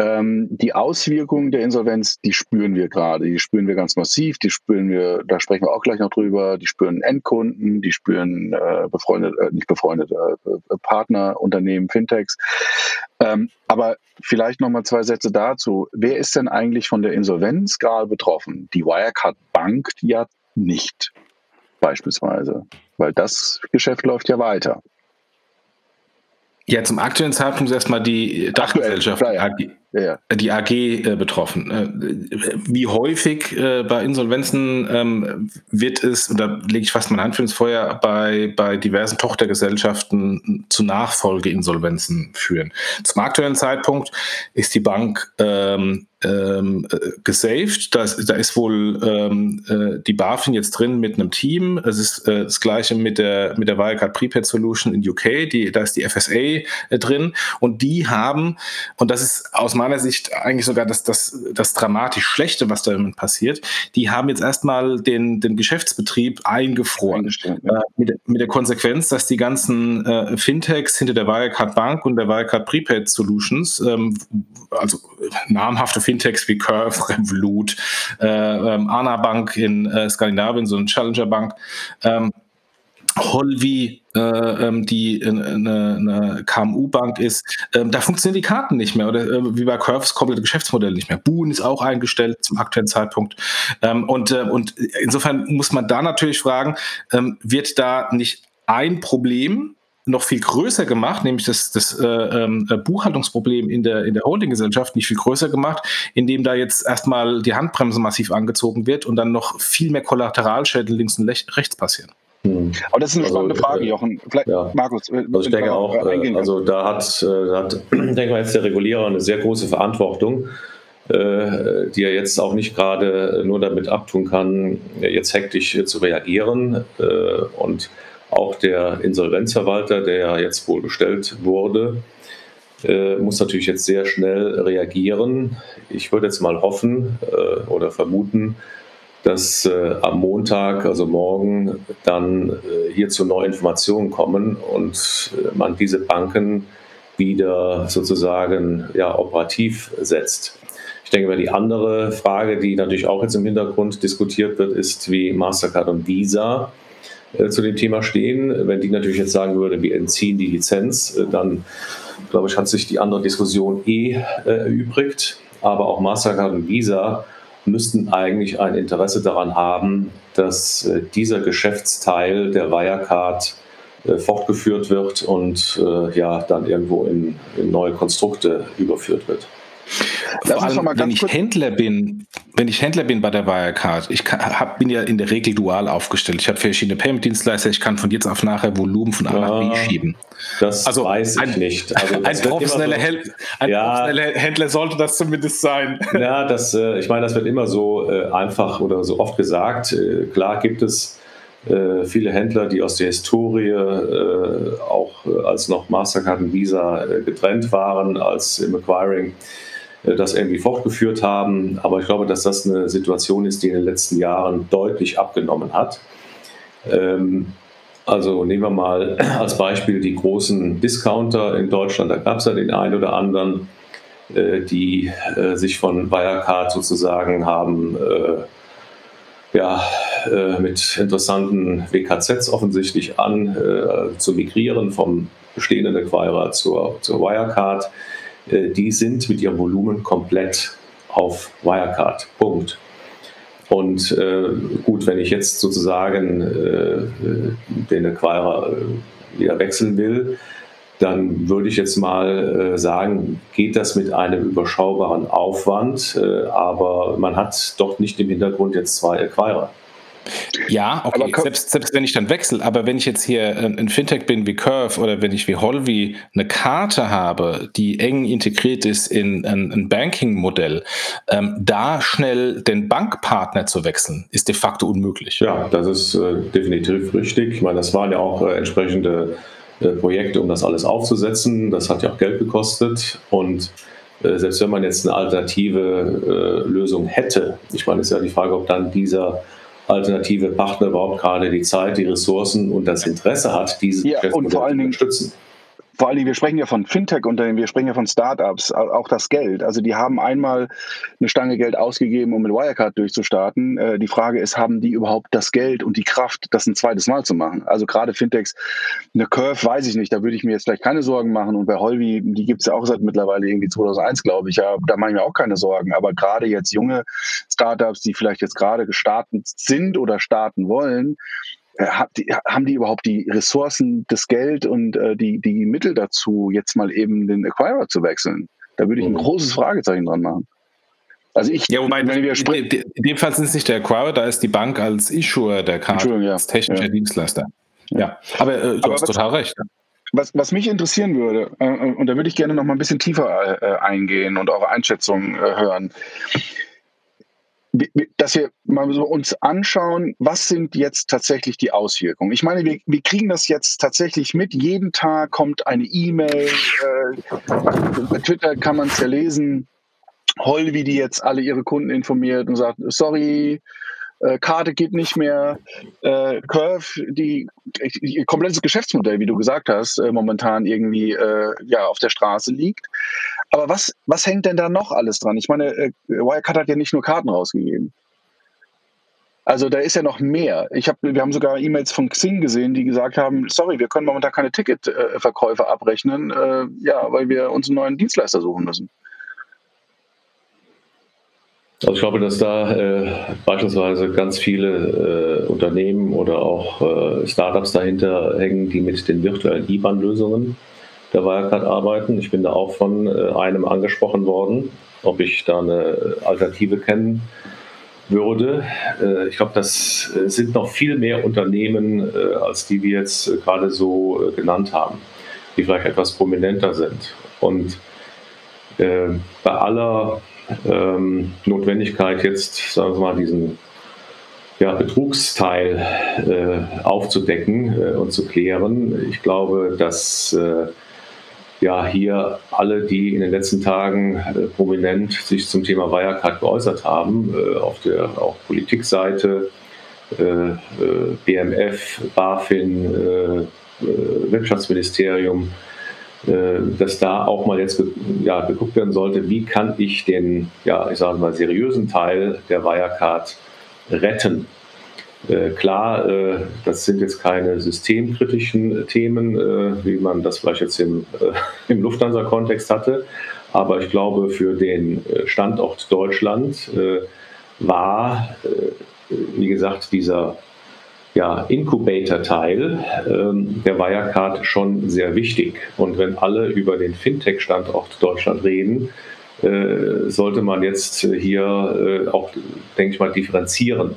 Ähm, die Auswirkungen der Insolvenz, die spüren wir gerade. Die spüren wir ganz massiv. Die spüren wir, da sprechen wir auch gleich noch drüber. Die spüren Endkunden, die spüren äh, befreundet, äh, nicht befreundet, äh, Partner, Unternehmen, Fintechs. Ähm, aber vielleicht noch mal zwei Sätze dazu. Wer ist denn eigentlich von der Insolvenz gerade betroffen? Die Wirecard Bank ja nicht, beispielsweise, weil das Geschäft läuft ja weiter. Ja, zum aktuellen Zeitpunkt erstmal die Dachgesellschaft, die AG, ja. die AG äh, betroffen. Äh, wie häufig äh, bei Insolvenzen ähm, wird es, da lege ich fast meine Hand für ins Feuer, bei, bei diversen Tochtergesellschaften zu Nachfolgeinsolvenzen führen. Zum aktuellen Zeitpunkt ist die Bank ähm, ähm, äh, gesaved. Da ist, da ist wohl ähm, äh, die BaFin jetzt drin mit einem Team. Es ist äh, das gleiche mit der, mit der Wirecard Prepaid Solution in UK. Die, da ist die FSA äh, drin. Und die haben, und das ist aus meiner Sicht eigentlich sogar das, das, das dramatisch Schlechte, was damit passiert, die haben jetzt erstmal den, den Geschäftsbetrieb eingefroren. Ja. Äh, mit, mit, der Konsequenz, dass die ganzen äh, Fintechs hinter der Wirecard Bank und der Wirecard Prepaid Solutions, ähm, also namhafte Fintechs wie Curve, Revolut, äh, ähm, Ana Bank in äh, Skandinavien, so eine Challenger Bank, ähm, Holvi, äh, ähm, die eine, eine KMU-Bank ist, ähm, da funktionieren die Karten nicht mehr. Oder äh, wie bei Curves komplette Geschäftsmodell nicht mehr. Boon ist auch eingestellt zum aktuellen Zeitpunkt. Ähm, und, äh, und insofern muss man da natürlich fragen, ähm, wird da nicht ein Problem noch viel größer gemacht, nämlich das, das äh, ähm, äh, Buchhaltungsproblem in der, in der Holdinggesellschaft nicht viel größer gemacht, indem da jetzt erstmal die Handbremse massiv angezogen wird und dann noch viel mehr Kollateralschäden links und rechts passieren. Hm. Aber das ist eine also, spannende Frage, äh, Jochen. Vielleicht, ja. Markus, also ich denke auch, äh, also da hat, äh, hat denke mal jetzt der Regulierer eine sehr große Verantwortung, äh, die er jetzt auch nicht gerade nur damit abtun kann, jetzt hektisch zu reagieren und auch der Insolvenzverwalter, der ja jetzt wohl bestellt wurde, äh, muss natürlich jetzt sehr schnell reagieren. Ich würde jetzt mal hoffen äh, oder vermuten, dass äh, am Montag, also morgen, dann äh, hier zu neuen Informationen kommen und äh, man diese Banken wieder sozusagen ja, operativ setzt. Ich denke mal, die andere Frage, die natürlich auch jetzt im Hintergrund diskutiert wird, ist, wie Mastercard und Visa äh, zu dem Thema stehen. Wenn die natürlich jetzt sagen würde, wir entziehen die Lizenz, äh, dann glaube ich, hat sich die andere Diskussion eh äh, erübrigt. Aber auch Mastercard und Visa müssten eigentlich ein Interesse daran haben, dass dieser Geschäftsteil der Wirecard fortgeführt wird und ja dann irgendwo in, in neue Konstrukte überführt wird. Vor allem, wenn ich Händler bin, wenn ich Händler bin bei der Wirecard, ich kann, hab, bin ja in der Regel dual aufgestellt. Ich habe verschiedene Payment-Dienstleister, ich kann von jetzt auf nachher Volumen von A ja, nach B schieben. Das also weiß ich ein, nicht. Also ein, professioneller, so, Händler, ein ja, professioneller Händler sollte das zumindest sein. Ja, das, äh, ich meine, das wird immer so äh, einfach oder so oft gesagt. Äh, klar gibt es äh, viele Händler, die aus der Historie äh, auch äh, als noch Mastercard und Visa getrennt waren, als im Acquiring äh, das irgendwie fortgeführt haben. Aber ich glaube, dass das eine Situation ist, die in den letzten Jahren deutlich abgenommen hat. Ähm, also nehmen wir mal als Beispiel die großen Discounter in Deutschland. Da gab es ja den einen oder anderen, äh, die äh, sich von Wirecard sozusagen haben ja, mit interessanten WKZs offensichtlich an zu migrieren vom bestehenden Acquirer zur, zur Wirecard. Äh, die sind mit ihrem Volumen komplett auf Wirecard. Punkt. Und äh, gut, wenn ich jetzt sozusagen äh, den Acquirer äh, wieder wechseln will, dann würde ich jetzt mal äh, sagen, geht das mit einem überschaubaren Aufwand, aber man hat doch nicht im Hintergrund jetzt zwei Acquirer. Ja, okay, selbst, selbst wenn ich dann wechsle, aber wenn ich jetzt hier ein Fintech bin wie Curve oder wenn ich wie Holvi eine Karte habe, die eng integriert ist in ein, ein Banking-Modell, ähm, da schnell den Bankpartner zu wechseln, ist de facto unmöglich. Ja, das ist äh, definitiv richtig. Ich meine, das waren ja auch äh, entsprechende äh, Projekte, um das alles aufzusetzen. Das hat ja auch Geld gekostet und äh, selbst wenn man jetzt eine alternative äh, Lösung hätte, ich meine, es ist ja die Frage, ob dann dieser alternative Partner überhaupt gerade die Zeit, die Ressourcen und das Interesse hat, diese ja, und vor allen Dingen, zu unterstützen vor Dingen, wir sprechen ja von Fintech-Unternehmen, wir sprechen ja von Startups, auch das Geld. Also die haben einmal eine Stange Geld ausgegeben, um mit Wirecard durchzustarten. Äh, die Frage ist, haben die überhaupt das Geld und die Kraft, das ein zweites Mal zu machen? Also gerade Fintechs, eine Curve weiß ich nicht, da würde ich mir jetzt vielleicht keine Sorgen machen. Und bei Holvi, die gibt es ja auch seit mittlerweile irgendwie 2001, glaube ich. Ja, da mache ich mir auch keine Sorgen. Aber gerade jetzt junge Startups, die vielleicht jetzt gerade gestartet sind oder starten wollen, haben die überhaupt die Ressourcen, das Geld und äh, die, die Mittel dazu, jetzt mal eben den Acquirer zu wechseln? Da würde ich ein mhm. großes Fragezeichen dran machen. Also ich, ja, wobei, wenn wir in, in dem Fall sind es nicht der Acquirer, da ist die Bank als Issuer der Karte, ja. als technischer ja. Dienstleister. Ja, aber äh, du aber hast total recht. was, was mich interessieren würde, äh, und da würde ich gerne noch mal ein bisschen tiefer äh, eingehen und eure Einschätzung äh, hören, dass wir mal so uns anschauen, was sind jetzt tatsächlich die Auswirkungen. Ich meine, wir, wir kriegen das jetzt tatsächlich mit. Jeden Tag kommt eine E-Mail, äh, bei Twitter kann man es ja lesen, Heul, wie die jetzt alle ihre Kunden informiert und sagt, sorry, äh, Karte geht nicht mehr, äh, Curve, die, die komplettes Geschäftsmodell, wie du gesagt hast, äh, momentan irgendwie äh, ja auf der Straße liegt. Aber was, was hängt denn da noch alles dran? Ich meine, äh, Wirecard hat ja nicht nur Karten rausgegeben. Also da ist ja noch mehr. Ich hab, wir haben sogar E-Mails von Xing gesehen, die gesagt haben, sorry, wir können momentan keine Ticketverkäufe abrechnen, äh, ja, weil wir uns einen neuen Dienstleister suchen müssen. Also ich glaube, dass da äh, beispielsweise ganz viele äh, Unternehmen oder auch äh, Startups dahinter hängen, die mit den virtuellen IBAN-Lösungen der Wirecard arbeiten. Ich bin da auch von äh, einem angesprochen worden, ob ich da eine Alternative kennen würde. Äh, ich glaube, das äh, sind noch viel mehr Unternehmen, als die wir jetzt gerade so genannt haben, die vielleicht etwas prominenter sind. Und bei aller ähm, Notwendigkeit, jetzt, sagen wir mal, diesen ja, Betrugsteil äh, aufzudecken äh, und zu klären. Ich glaube, dass äh, ja hier alle, die in den letzten Tagen äh, prominent sich zum Thema Wirecard geäußert haben, äh, auf der auch Politikseite, äh, BMF, BaFin, Wirtschaftsministerium, äh, dass da auch mal jetzt ja, geguckt werden sollte, wie kann ich den, ja, ich sage mal, seriösen Teil der Wirecard retten. Äh, klar, äh, das sind jetzt keine systemkritischen Themen, äh, wie man das vielleicht jetzt im, im Lufthansa-Kontext hatte, aber ich glaube, für den Standort Deutschland war, wie gesagt, dieser ja, Incubator-Teil ähm, der Wirecard schon sehr wichtig. Und wenn alle über den Fintech-Standort Deutschland reden, sollte man jetzt hier auch, denke ich mal, differenzieren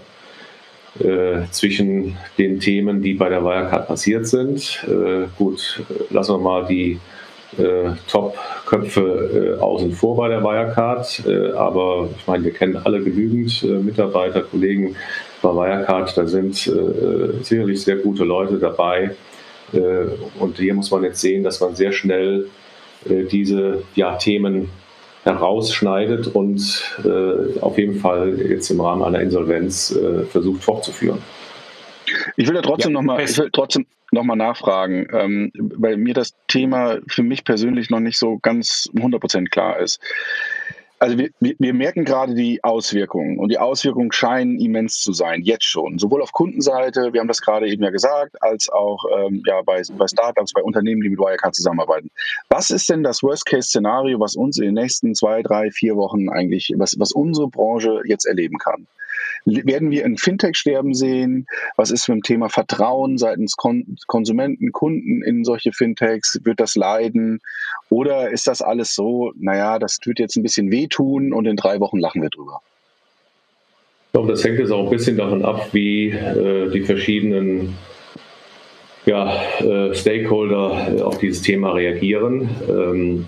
äh, zwischen den Themen, die bei der Wirecard passiert sind. Äh, gut, lassen wir mal die äh, Top-Köpfe äh, außen vor bei der Wirecard, aber ich meine, wir kennen alle genügend Mitarbeiter, Kollegen, bei Wirecard, da sind äh, sicherlich sehr gute Leute dabei. Äh, und hier muss man jetzt sehen, dass man sehr schnell äh, diese ja, Themen herausschneidet und äh, auf jeden Fall jetzt im Rahmen einer Insolvenz äh, versucht fortzuführen. Ich will ja trotzdem ja, nochmal, ich will trotzdem nochmal nachfragen, ähm, weil mir das Thema für mich persönlich noch nicht so ganz 100% klar ist. Also wir, wir merken gerade die Auswirkungen und die Auswirkungen scheinen immens zu sein, jetzt schon. Sowohl auf Kundenseite, wir haben das gerade eben ja gesagt, als auch ähm, ja, bei, bei Startups, bei Unternehmen, die mit Wirecard zusammenarbeiten. Was ist denn das Worst-Case-Szenario, was uns in den nächsten zwei, drei, vier Wochen eigentlich, was, was unsere Branche jetzt erleben kann? Werden wir ein Fintech-Sterben sehen? Was ist mit dem Thema Vertrauen seitens Kon Konsumenten, Kunden in solche Fintechs? Wird das leiden? Oder ist das alles so, naja, das wird jetzt ein bisschen wehtun und in drei Wochen lachen wir drüber? Ich glaube, das hängt jetzt auch ein bisschen davon ab, wie äh, die verschiedenen ja, äh, Stakeholder äh, auf dieses Thema reagieren. Ähm,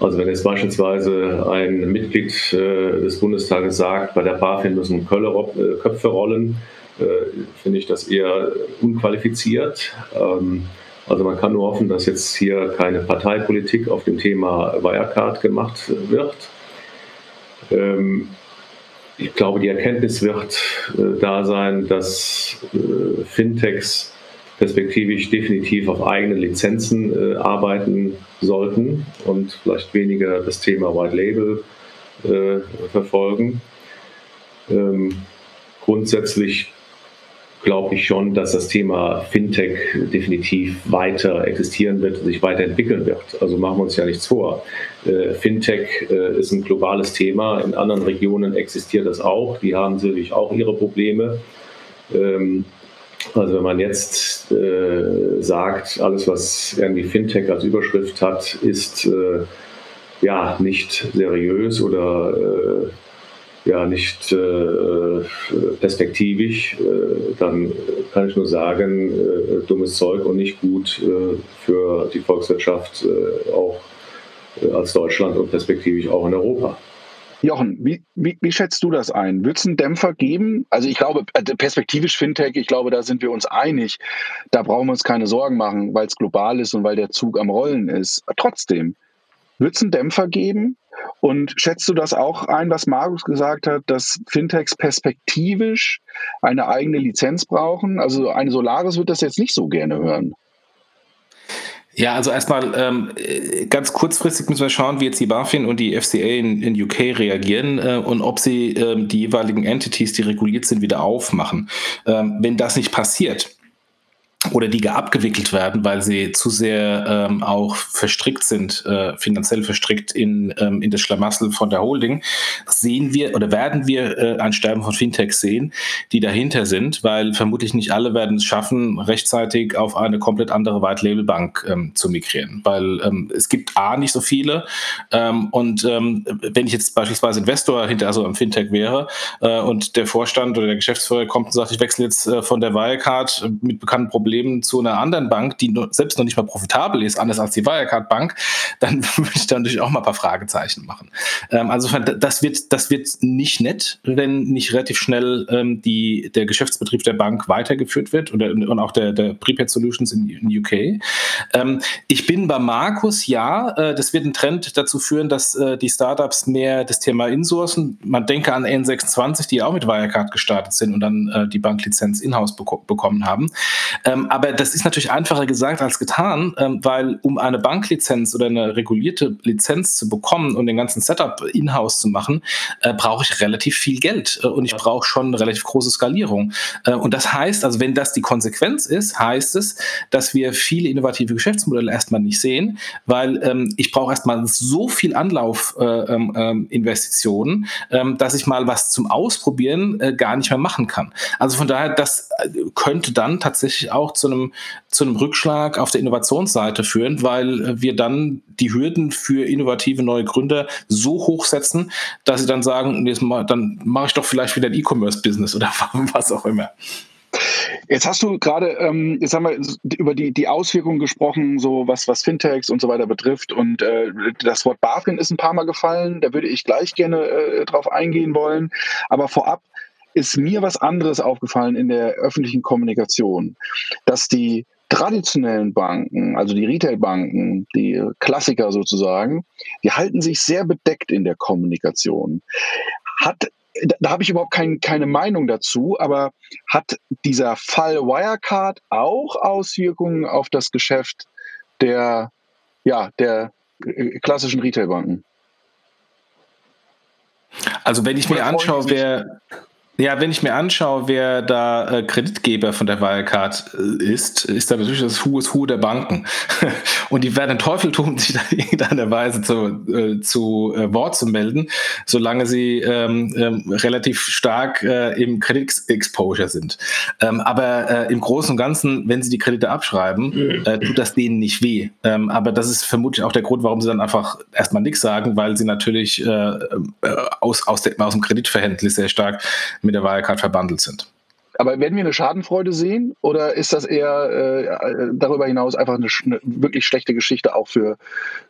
also wenn jetzt beispielsweise ein Mitglied äh, des Bundestages sagt, bei der BaFin müssen Kölle, äh, Köpfe rollen, äh, finde ich das eher unqualifiziert. Ähm, also man kann nur hoffen, dass jetzt hier keine Parteipolitik auf dem Thema Wirecard gemacht wird. Ähm, ich glaube, die Erkenntnis wird äh, da sein, dass äh, Fintechs perspektivisch definitiv auf eigenen Lizenzen äh, arbeiten sollten und vielleicht weniger das Thema White Label äh, verfolgen. Ähm, grundsätzlich glaube ich schon, dass das Thema Fintech definitiv weiter existieren wird, sich weiterentwickeln wird. Also machen wir uns ja nichts vor. Äh, Fintech äh, ist ein globales Thema. In anderen Regionen existiert das auch. Die haben sicherlich auch ihre Probleme. Ähm, also wenn man jetzt äh, sagt, alles was irgendwie Fintech als Überschrift hat, ist äh, ja nicht seriös oder ja nicht äh, perspektivisch, äh, dann kann ich nur sagen, äh, dummes Zeug und nicht gut äh, für die Volkswirtschaft äh, auch äh, als Deutschland und perspektivisch auch in Europa. Jochen, wie, wie, wie schätzt du das ein? Wird es einen Dämpfer geben? Also ich glaube, perspektivisch Fintech, ich glaube, da sind wir uns einig. Da brauchen wir uns keine Sorgen machen, weil es global ist und weil der Zug am Rollen ist. Trotzdem, wird es einen Dämpfer geben? Und schätzt du das auch ein, was Markus gesagt hat, dass Fintechs perspektivisch eine eigene Lizenz brauchen? Also eine Solaris wird das jetzt nicht so gerne hören. Ja, also erstmal ähm, ganz kurzfristig müssen wir schauen, wie jetzt die BaFin und die FCA in, in UK reagieren äh, und ob sie ähm, die jeweiligen Entities, die reguliert sind, wieder aufmachen. Ähm, wenn das nicht passiert, oder die abgewickelt werden, weil sie zu sehr ähm, auch verstrickt sind, äh, finanziell verstrickt in, ähm, in das Schlamassel von der Holding, sehen wir oder werden wir äh, ein Sterben von Fintechs sehen, die dahinter sind, weil vermutlich nicht alle werden es schaffen, rechtzeitig auf eine komplett andere White-Label-Bank ähm, zu migrieren, weil ähm, es gibt A, nicht so viele ähm, und ähm, wenn ich jetzt beispielsweise Investor hinter also am Fintech wäre äh, und der Vorstand oder der Geschäftsführer kommt und sagt, ich wechsle jetzt äh, von der Wirecard mit bekannten Problemen Problem zu einer anderen Bank, die selbst noch nicht mal profitabel ist, anders als die Wirecard Bank, dann würde ich da natürlich auch mal ein paar Fragezeichen machen. Ähm, also das wird, das wird nicht nett, wenn nicht relativ schnell ähm, die, der Geschäftsbetrieb der Bank weitergeführt wird oder, und auch der, der Prepaid Solutions in, in UK. Ähm, ich bin bei Markus, ja, äh, das wird ein Trend dazu führen, dass äh, die Startups mehr das Thema insourcen. Man denke an N26, die auch mit Wirecard gestartet sind und dann äh, die Banklizenz in-house beko bekommen haben. Ähm, ähm, aber das ist natürlich einfacher gesagt als getan, ähm, weil um eine Banklizenz oder eine regulierte Lizenz zu bekommen und den ganzen Setup in-house zu machen, äh, brauche ich relativ viel Geld äh, und ich brauche schon eine relativ große Skalierung. Äh, und das heißt, also wenn das die Konsequenz ist, heißt es, dass wir viele innovative Geschäftsmodelle erstmal nicht sehen, weil ähm, ich brauche erstmal so viel Anlaufinvestitionen, äh, ähm, ähm, dass ich mal was zum Ausprobieren äh, gar nicht mehr machen kann. Also von daher, das äh, könnte dann tatsächlich auch auch zu einem, zu einem Rückschlag auf der Innovationsseite führen, weil wir dann die Hürden für innovative neue Gründer so hoch setzen, dass sie dann sagen, dann mache ich doch vielleicht wieder ein E-Commerce-Business oder was auch immer. Jetzt hast du gerade, ähm, jetzt haben wir über die, die Auswirkungen gesprochen, so was, was Fintechs und so weiter betrifft. Und äh, das Wort BaFin ist ein paar Mal gefallen. Da würde ich gleich gerne äh, drauf eingehen wollen. Aber vorab, ist mir was anderes aufgefallen in der öffentlichen Kommunikation, dass die traditionellen Banken, also die Retailbanken, die Klassiker sozusagen, die halten sich sehr bedeckt in der Kommunikation. Hat da habe ich überhaupt kein, keine Meinung dazu, aber hat dieser Fall Wirecard auch Auswirkungen auf das Geschäft der, ja, der äh, klassischen Retailbanken? Also wenn ich mir anschaue, wer, ja, wenn ich mir anschaue, wer da äh, Kreditgeber von der Wirecard äh, ist, ist da natürlich das Who is Who der Banken. Und die werden den Teufel tun, sich da in irgendeiner Weise zu, äh, zu äh, Wort zu melden, solange sie ähm, ähm, relativ stark äh, im Kreditexposure sind. Ähm, aber äh, im Großen und Ganzen, wenn sie die Kredite abschreiben, mhm. tut das denen nicht weh. Ähm, aber das ist vermutlich auch der Grund, warum sie dann einfach erstmal nichts sagen, weil sie natürlich aus, aus, de, aus dem Kreditverhältnis sehr stark mit mit der Wirecard verbandelt sind. Aber werden wir eine Schadenfreude sehen oder ist das eher äh, darüber hinaus einfach eine, eine, wirklich schlechte Geschichte auch für,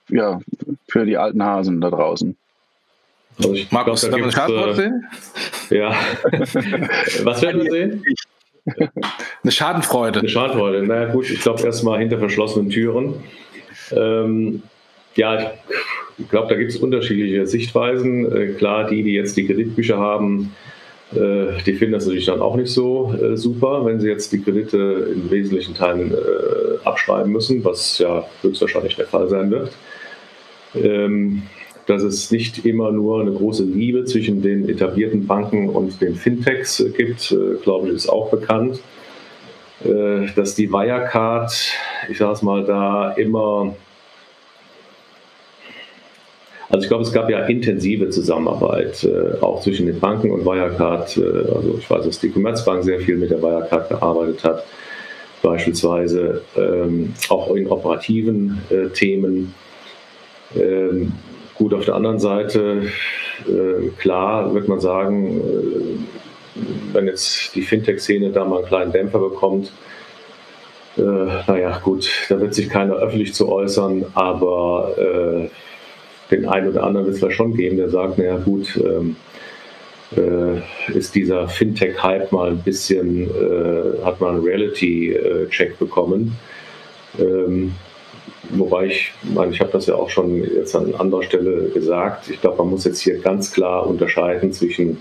ja, für die alten Hasen da draußen? Also ich Markus, glaub, da eine Schadenfreude äh, sehen? Ja. Was werden wir sehen? Eine Schadenfreude. Eine Schadenfreude. Na naja, gut, ich glaube erstmal hinter verschlossenen Türen. Ähm, ja, ich glaube, da gibt es unterschiedliche Sichtweisen. Äh, klar, die, die jetzt die Kreditbücher haben, äh, die finden das natürlich dann auch nicht so äh, super, wenn sie jetzt die Kredite in wesentlichen Teilen äh, abschreiben müssen, was ja höchstwahrscheinlich der Fall sein wird. Ähm, dass es nicht immer nur eine große Liebe zwischen den etablierten Banken und den Fintechs gibt, glaube ich, ist auch bekannt. dass die Wirecard, ich sage es mal, da immer also ich glaube, es gab ja intensive Zusammenarbeit, äh, auch zwischen den Banken und Wirecard. Äh, also ich weiß, dass die Commerzbank sehr viel mit der Wirecard gearbeitet hat, beispielsweise ähm, auch in operativen äh, Themen. Ähm, gut, auf der anderen Seite äh, klar wird man sagen, äh, wenn jetzt die Fintech-Szene da mal einen kleinen Dämpfer bekommt, äh, naja, gut, da wird sich keiner öffentlich zu äußern, aber äh, den einen oder anderen wird es vielleicht schon geben, der sagt, naja, gut, ähm, äh, ist dieser Fintech-Hype mal ein bisschen, äh, hat man einen Reality-Check bekommen. Ähm, wobei ich meine, ich habe das ja auch schon jetzt an anderer Stelle gesagt. Ich glaube, man muss jetzt hier ganz klar unterscheiden zwischen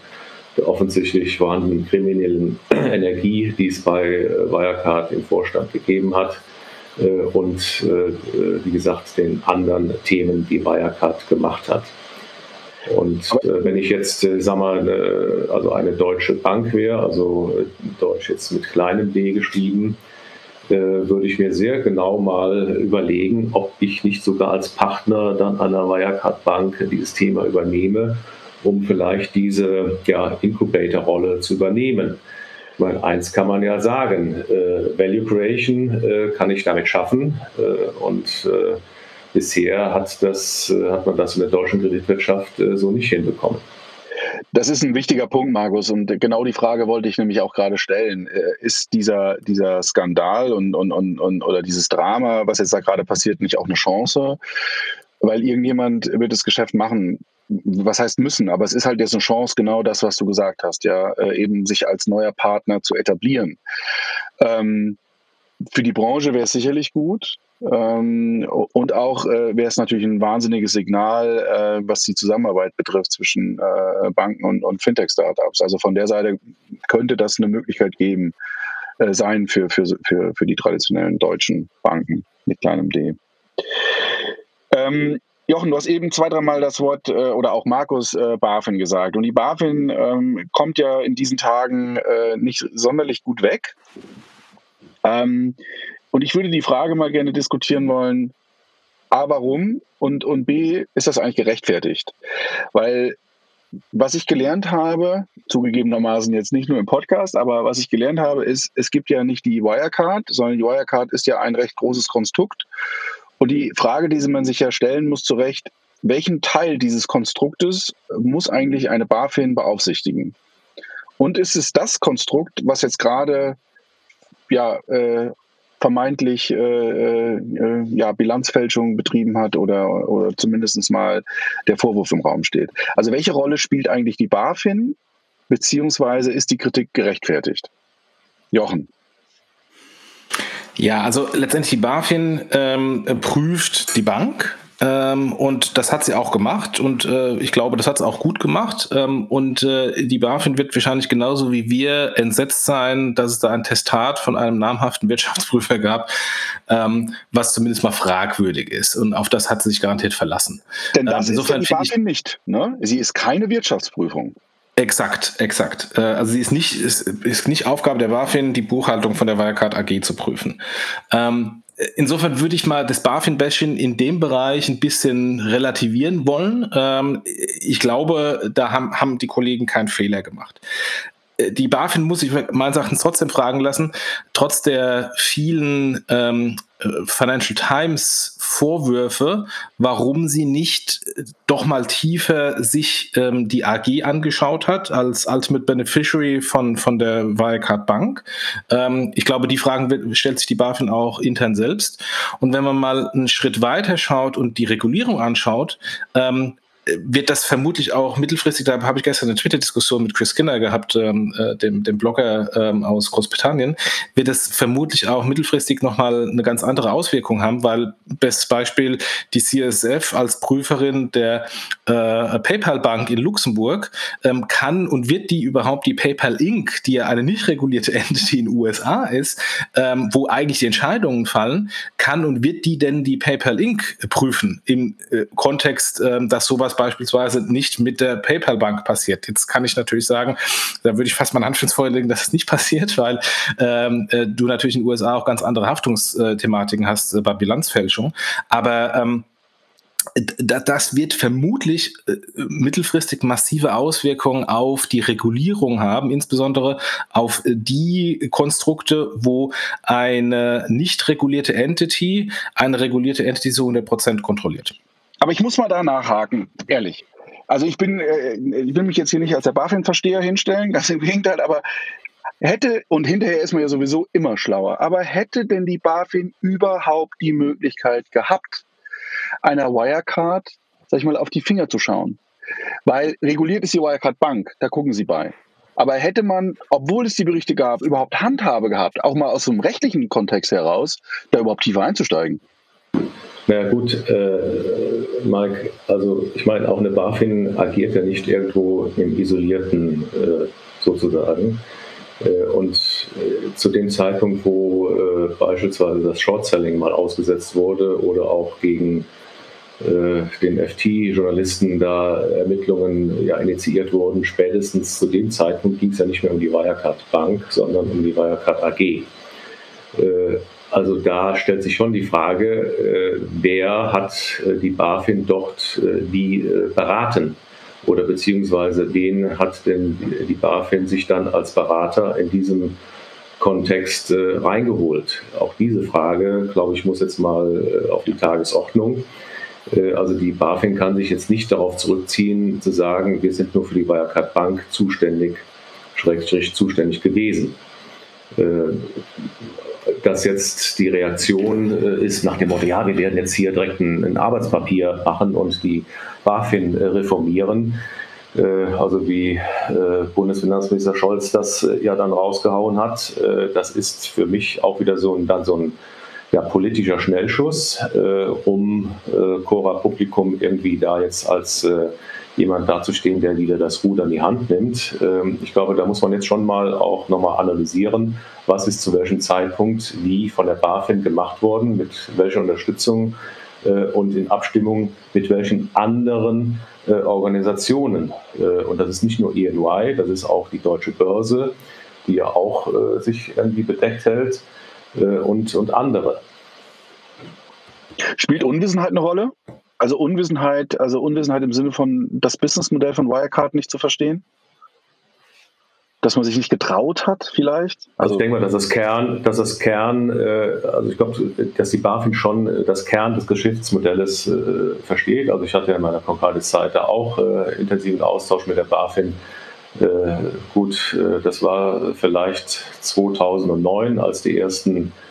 der offensichtlich vorhandenen kriminellen Energie, die es bei äh, Wirecard im Vorstand gegeben hat, und äh, wie gesagt den anderen Themen, die Wirecard gemacht hat. Und äh, wenn ich jetzt, äh, sag mal, eine, also eine deutsche Bank wäre, also äh, Deutsch jetzt mit kleinem D geschrieben, äh, würde ich mir sehr genau mal überlegen, ob ich nicht sogar als Partner dann einer Wirecard Bank dieses Thema übernehme, um vielleicht diese ja, Incubator-Rolle zu übernehmen. Ich meine, eins kann man ja sagen, äh, Value Creation äh, kann ich damit schaffen und bisher hat, das, äh, hat man das in der deutschen Kreditwirtschaft äh, so nicht hinbekommen. Das ist ein wichtiger Punkt, Markus. Und genau die Frage wollte ich nämlich auch gerade stellen. Äh, ist dieser, dieser Skandal und, und, und, und oder dieses Drama, was jetzt da gerade passiert, nicht auch eine Chance? Weil irgendjemand wird das Geschäft machen. Was heißt müssen? Aber es ist halt jetzt eine Chance, genau das, was du gesagt hast, ja, eben sich als neuer Partner zu etablieren. Ähm, für die Branche wäre es sicherlich gut. Ähm, und auch äh, wäre es natürlich ein wahnsinniges Signal, äh, was die Zusammenarbeit betrifft zwischen äh, Banken und, und Fintech-Startups. Also von der Seite könnte das eine Möglichkeit geben, äh, sein für, für, für, für die traditionellen deutschen Banken mit kleinem D. Ähm, Jochen, du hast eben zwei, dreimal das Wort äh, oder auch Markus äh, BaFin gesagt. Und die BaFin ähm, kommt ja in diesen Tagen äh, nicht sonderlich gut weg. Ähm, und ich würde die Frage mal gerne diskutieren wollen, A, warum und, und B, ist das eigentlich gerechtfertigt? Weil was ich gelernt habe, zugegebenermaßen jetzt nicht nur im Podcast, aber was ich gelernt habe, ist, es gibt ja nicht die Wirecard, sondern die Wirecard ist ja ein recht großes Konstrukt. Und die Frage, die man sich ja stellen muss, zu Recht, welchen Teil dieses Konstruktes muss eigentlich eine BaFin beaufsichtigen? Und ist es das Konstrukt, was jetzt gerade ja, äh, vermeintlich äh, äh, ja, Bilanzfälschung betrieben hat oder, oder zumindest mal der Vorwurf im Raum steht. Also welche Rolle spielt eigentlich die BaFin, beziehungsweise ist die Kritik gerechtfertigt? Jochen. Ja, also letztendlich die BaFin ähm, prüft die Bank ähm, und das hat sie auch gemacht und äh, ich glaube, das hat sie auch gut gemacht. Ähm, und äh, die BaFin wird wahrscheinlich genauso wie wir entsetzt sein, dass es da ein Testat von einem namhaften Wirtschaftsprüfer gab, ähm, was zumindest mal fragwürdig ist. Und auf das hat sie sich garantiert verlassen. Denn das ähm, insofern ist die BaFin nicht. Ne? Sie ist keine Wirtschaftsprüfung. Exakt, exakt. Äh, also sie ist nicht, ist, ist nicht Aufgabe der BaFin, die Buchhaltung von der Wirecard AG zu prüfen. Ähm, insofern würde ich mal das BaFin-Bashing in dem Bereich ein bisschen relativieren wollen. Ähm, ich glaube, da haben, haben die Kollegen keinen Fehler gemacht die BaFin muss sich meines Erachtens trotzdem fragen lassen, trotz der vielen ähm, Financial Times Vorwürfe, warum sie nicht äh, doch mal tiefer sich ähm, die AG angeschaut hat als Ultimate Beneficiary von, von der Wirecard Bank. Ähm, ich glaube, die Fragen stellt sich die BaFin auch intern selbst. Und wenn man mal einen Schritt weiter schaut und die Regulierung anschaut, ähm, wird das vermutlich auch mittelfristig, da habe ich gestern eine Twitter-Diskussion mit Chris Skinner gehabt, ähm, äh, dem, dem Blogger ähm, aus Großbritannien, wird das vermutlich auch mittelfristig nochmal eine ganz andere Auswirkung haben, weil bestes Beispiel die CSF als Prüferin der äh, PayPal-Bank in Luxemburg ähm, kann und wird die überhaupt die PayPal Inc., die ja eine nicht regulierte Entity in den USA ist, ähm, wo eigentlich die Entscheidungen fallen, kann und wird die denn die PayPal Inc. prüfen im äh, Kontext, äh, dass sowas beispielsweise nicht mit der PayPal-Bank passiert. Jetzt kann ich natürlich sagen, da würde ich fast meine Hand Feuer legen, dass es nicht passiert, weil ähm, äh, du natürlich in den USA auch ganz andere Haftungsthematiken hast äh, bei Bilanzfälschung. Aber ähm, das wird vermutlich äh, mittelfristig massive Auswirkungen auf die Regulierung haben, insbesondere auf die Konstrukte, wo eine nicht regulierte Entity eine regulierte Entity zu 100% kontrolliert. Aber ich muss mal da nachhaken, ehrlich. Also ich bin, äh, ich will mich jetzt hier nicht als der BaFin-Versteher hinstellen, ganz im Gegenteil, aber hätte, und hinterher ist man ja sowieso immer schlauer, aber hätte denn die BaFin überhaupt die Möglichkeit gehabt, einer Wirecard, sag ich mal, auf die Finger zu schauen? Weil reguliert ist die Wirecard Bank, da gucken sie bei. Aber hätte man, obwohl es die Berichte gab, überhaupt Handhabe gehabt, auch mal aus dem rechtlichen Kontext heraus, da überhaupt tiefer einzusteigen? Na ja, gut, äh, Mike, also ich meine, auch eine BaFin agiert ja nicht irgendwo im Isolierten äh, sozusagen. Äh, und äh, zu dem Zeitpunkt, wo äh, beispielsweise das Short-Selling mal ausgesetzt wurde oder auch gegen äh, den FT-Journalisten da Ermittlungen ja, initiiert wurden, spätestens zu dem Zeitpunkt ging es ja nicht mehr um die Wirecard Bank, sondern um die Wirecard AG. Äh, also da stellt sich schon die Frage, äh, wer hat die BaFin dort wie beraten? Oder beziehungsweise wen hat denn die BaFin sich dann als Berater in diesem Kontext reingeholt? Auch diese Frage, glaube ich, muss jetzt mal auf die Tagesordnung. Äh, also die BaFin kann sich jetzt nicht darauf zurückziehen, zu sagen, wir sind nur für die Wirecard Bank zuständig, schrägstrich zuständig gewesen. Äh, dass jetzt die Reaktion äh, ist nach dem Motto, ja, wir werden jetzt hier direkt ein, ein Arbeitspapier machen und die BaFin reformieren. Also wie Bundesfinanzminister Scholz das ja dann rausgehauen hat, das ist für mich auch wieder so ein, dann so ein ja, politischer Schnellschuss, äh, um äh, Cora Publikum irgendwie da jetzt als äh, jemand dazustehen, der wieder das Ruder in die Hand nimmt. Ähm, ich glaube, da muss man jetzt schon mal auch nochmal analysieren, was ist zu welchem Zeitpunkt wie von der BaFin gemacht worden, mit welcher Unterstützung äh, und in Abstimmung mit welchen anderen äh, Organisationen. Äh, und das ist nicht nur ENY, das ist auch die Deutsche Börse, die ja auch sich irgendwie bedeckt hält und, und andere. Spielt Unwissenheit eine Rolle? Also Unwissenheit, also Unwissenheit im Sinne von das Businessmodell von Wirecard nicht zu verstehen? Dass man sich nicht getraut hat, vielleicht? Also, also ich denke mal, dass das Kern, dass das Kern, äh, also ich glaube, dass die BaFin schon das Kern des Geschäftsmodells äh, versteht. Also ich hatte ja in meiner Concardis-Seite auch äh, intensiven Austausch mit der BaFin. Äh, gut, äh, das war vielleicht 2009, als die ersten äh,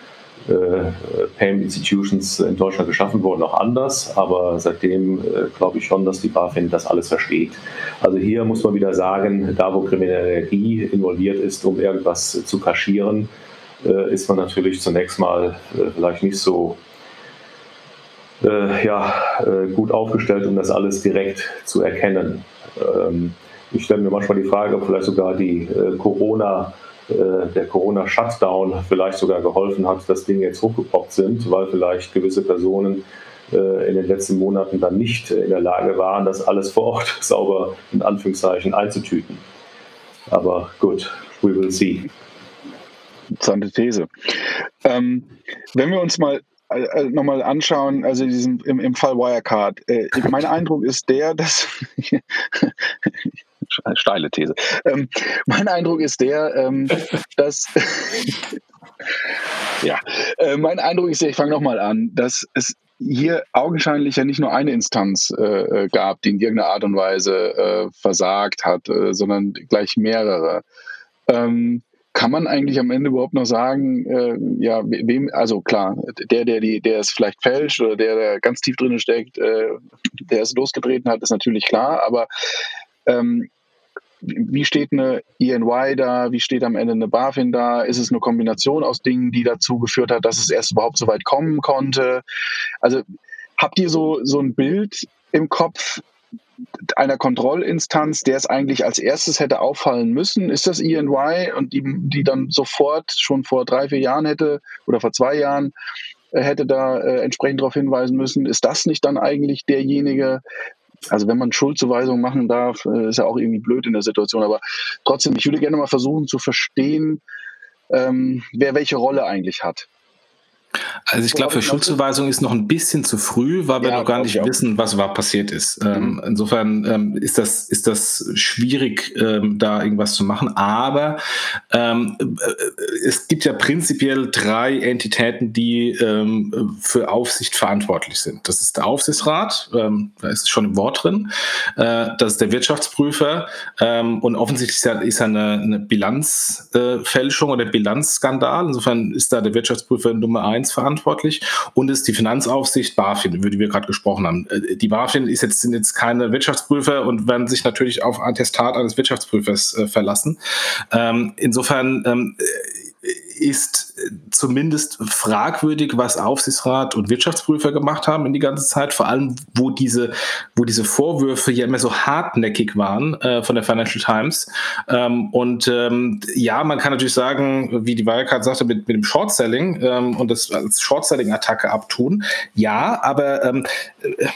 Payment Institutions in Deutschland geschaffen wurden, noch anders. Aber seitdem äh, glaube ich schon, dass die BaFin das alles versteht. Also hier muss man wieder sagen, da wo kriminelle Energie involviert ist, um irgendwas zu kaschieren, äh, ist man natürlich zunächst mal vielleicht nicht so ja, gut aufgestellt, um das alles direkt zu erkennen. Ähm, ich stelle mir manchmal die Frage, ob vielleicht sogar die Corona- äh, der Corona-Shutdown vielleicht sogar geholfen hat, dass Dinge jetzt hochgepoppt sind, weil vielleicht gewisse Personen äh, in den letzten Monaten dann nicht in der Lage waren, das alles vor Ort sauber in Anführungszeichen einzutüten. Aber gut, we will see. Interessante These. Ähm, wenn wir uns mal äh, nochmal anschauen, also diesen, im, im Fall Wirecard, äh, mein Eindruck ist der, dass steile These. Ähm, mein Eindruck ist der, ähm, dass ja, äh, mein Eindruck ist der, ich fange nochmal an, dass es hier augenscheinlich ja nicht nur eine Instanz äh, äh, gab, die in irgendeiner Art und Weise äh, versagt hat, äh, sondern gleich mehrere. Ähm, kann man eigentlich am Ende überhaupt noch sagen, äh, ja, wem, also klar, der, der die, der es vielleicht fälscht oder der, der ganz tief drin steckt, äh, der es losgetreten hat, ist natürlich klar, aber ähm, wie steht eine ENY da, wie steht am Ende eine BaFin da, ist es eine Kombination aus Dingen, die dazu geführt hat, dass es erst überhaupt so weit kommen konnte? Also habt ihr so, so ein Bild im Kopf einer Kontrollinstanz, der es eigentlich als erstes hätte auffallen müssen? Ist das ENY und die, die dann sofort schon vor drei, vier Jahren hätte oder vor zwei Jahren äh, hätte da äh, entsprechend darauf hinweisen müssen? Ist das nicht dann eigentlich derjenige, also wenn man Schuldzuweisungen machen darf, äh, ist ja auch irgendwie blöd in der Situation. Aber trotzdem, ich würde gerne mal versuchen zu verstehen, ähm, wer welche Rolle eigentlich hat. Also ich glaube, für Schuldzuweisung ist noch ein bisschen zu früh, weil wir ja, noch gar nicht wissen, was überhaupt passiert ist. Mhm. Ähm, insofern ähm, ist, das, ist das schwierig, ähm, da irgendwas zu machen. Aber ähm, äh, es gibt ja prinzipiell drei Entitäten, die ähm, für Aufsicht verantwortlich sind. Das ist der Aufsichtsrat, ähm, da ist schon im Wort drin. Äh, das ist der Wirtschaftsprüfer und offensichtlich ist ja, ist ja eine, eine Bilanzfälschung äh, oder Bilanzskandal. Insofern ist da der Wirtschaftsprüfer Nummer eins verantwortlich und ist die Finanzaufsicht BaFin, über die wir gerade gesprochen haben. Äh, die BaFin ist jetzt, sind jetzt keine Wirtschaftsprüfer und werden sich natürlich auf Attestat eines Wirtschaftsprüfers äh, verlassen. Ähm, insofern ähm, ist zumindest fragwürdig, was Aufsichtsrat und Wirtschaftsprüfer gemacht haben in die ganze Zeit, vor allem wo diese, wo diese Vorwürfe ja immer so hartnäckig waren äh, von der Financial Times. Ähm, und ähm, ja, man kann natürlich sagen, wie die Wirecard sagte, mit, mit dem Short-Selling ähm, und das als Short-Selling-Attacke abtun. Ja, aber ähm, äh,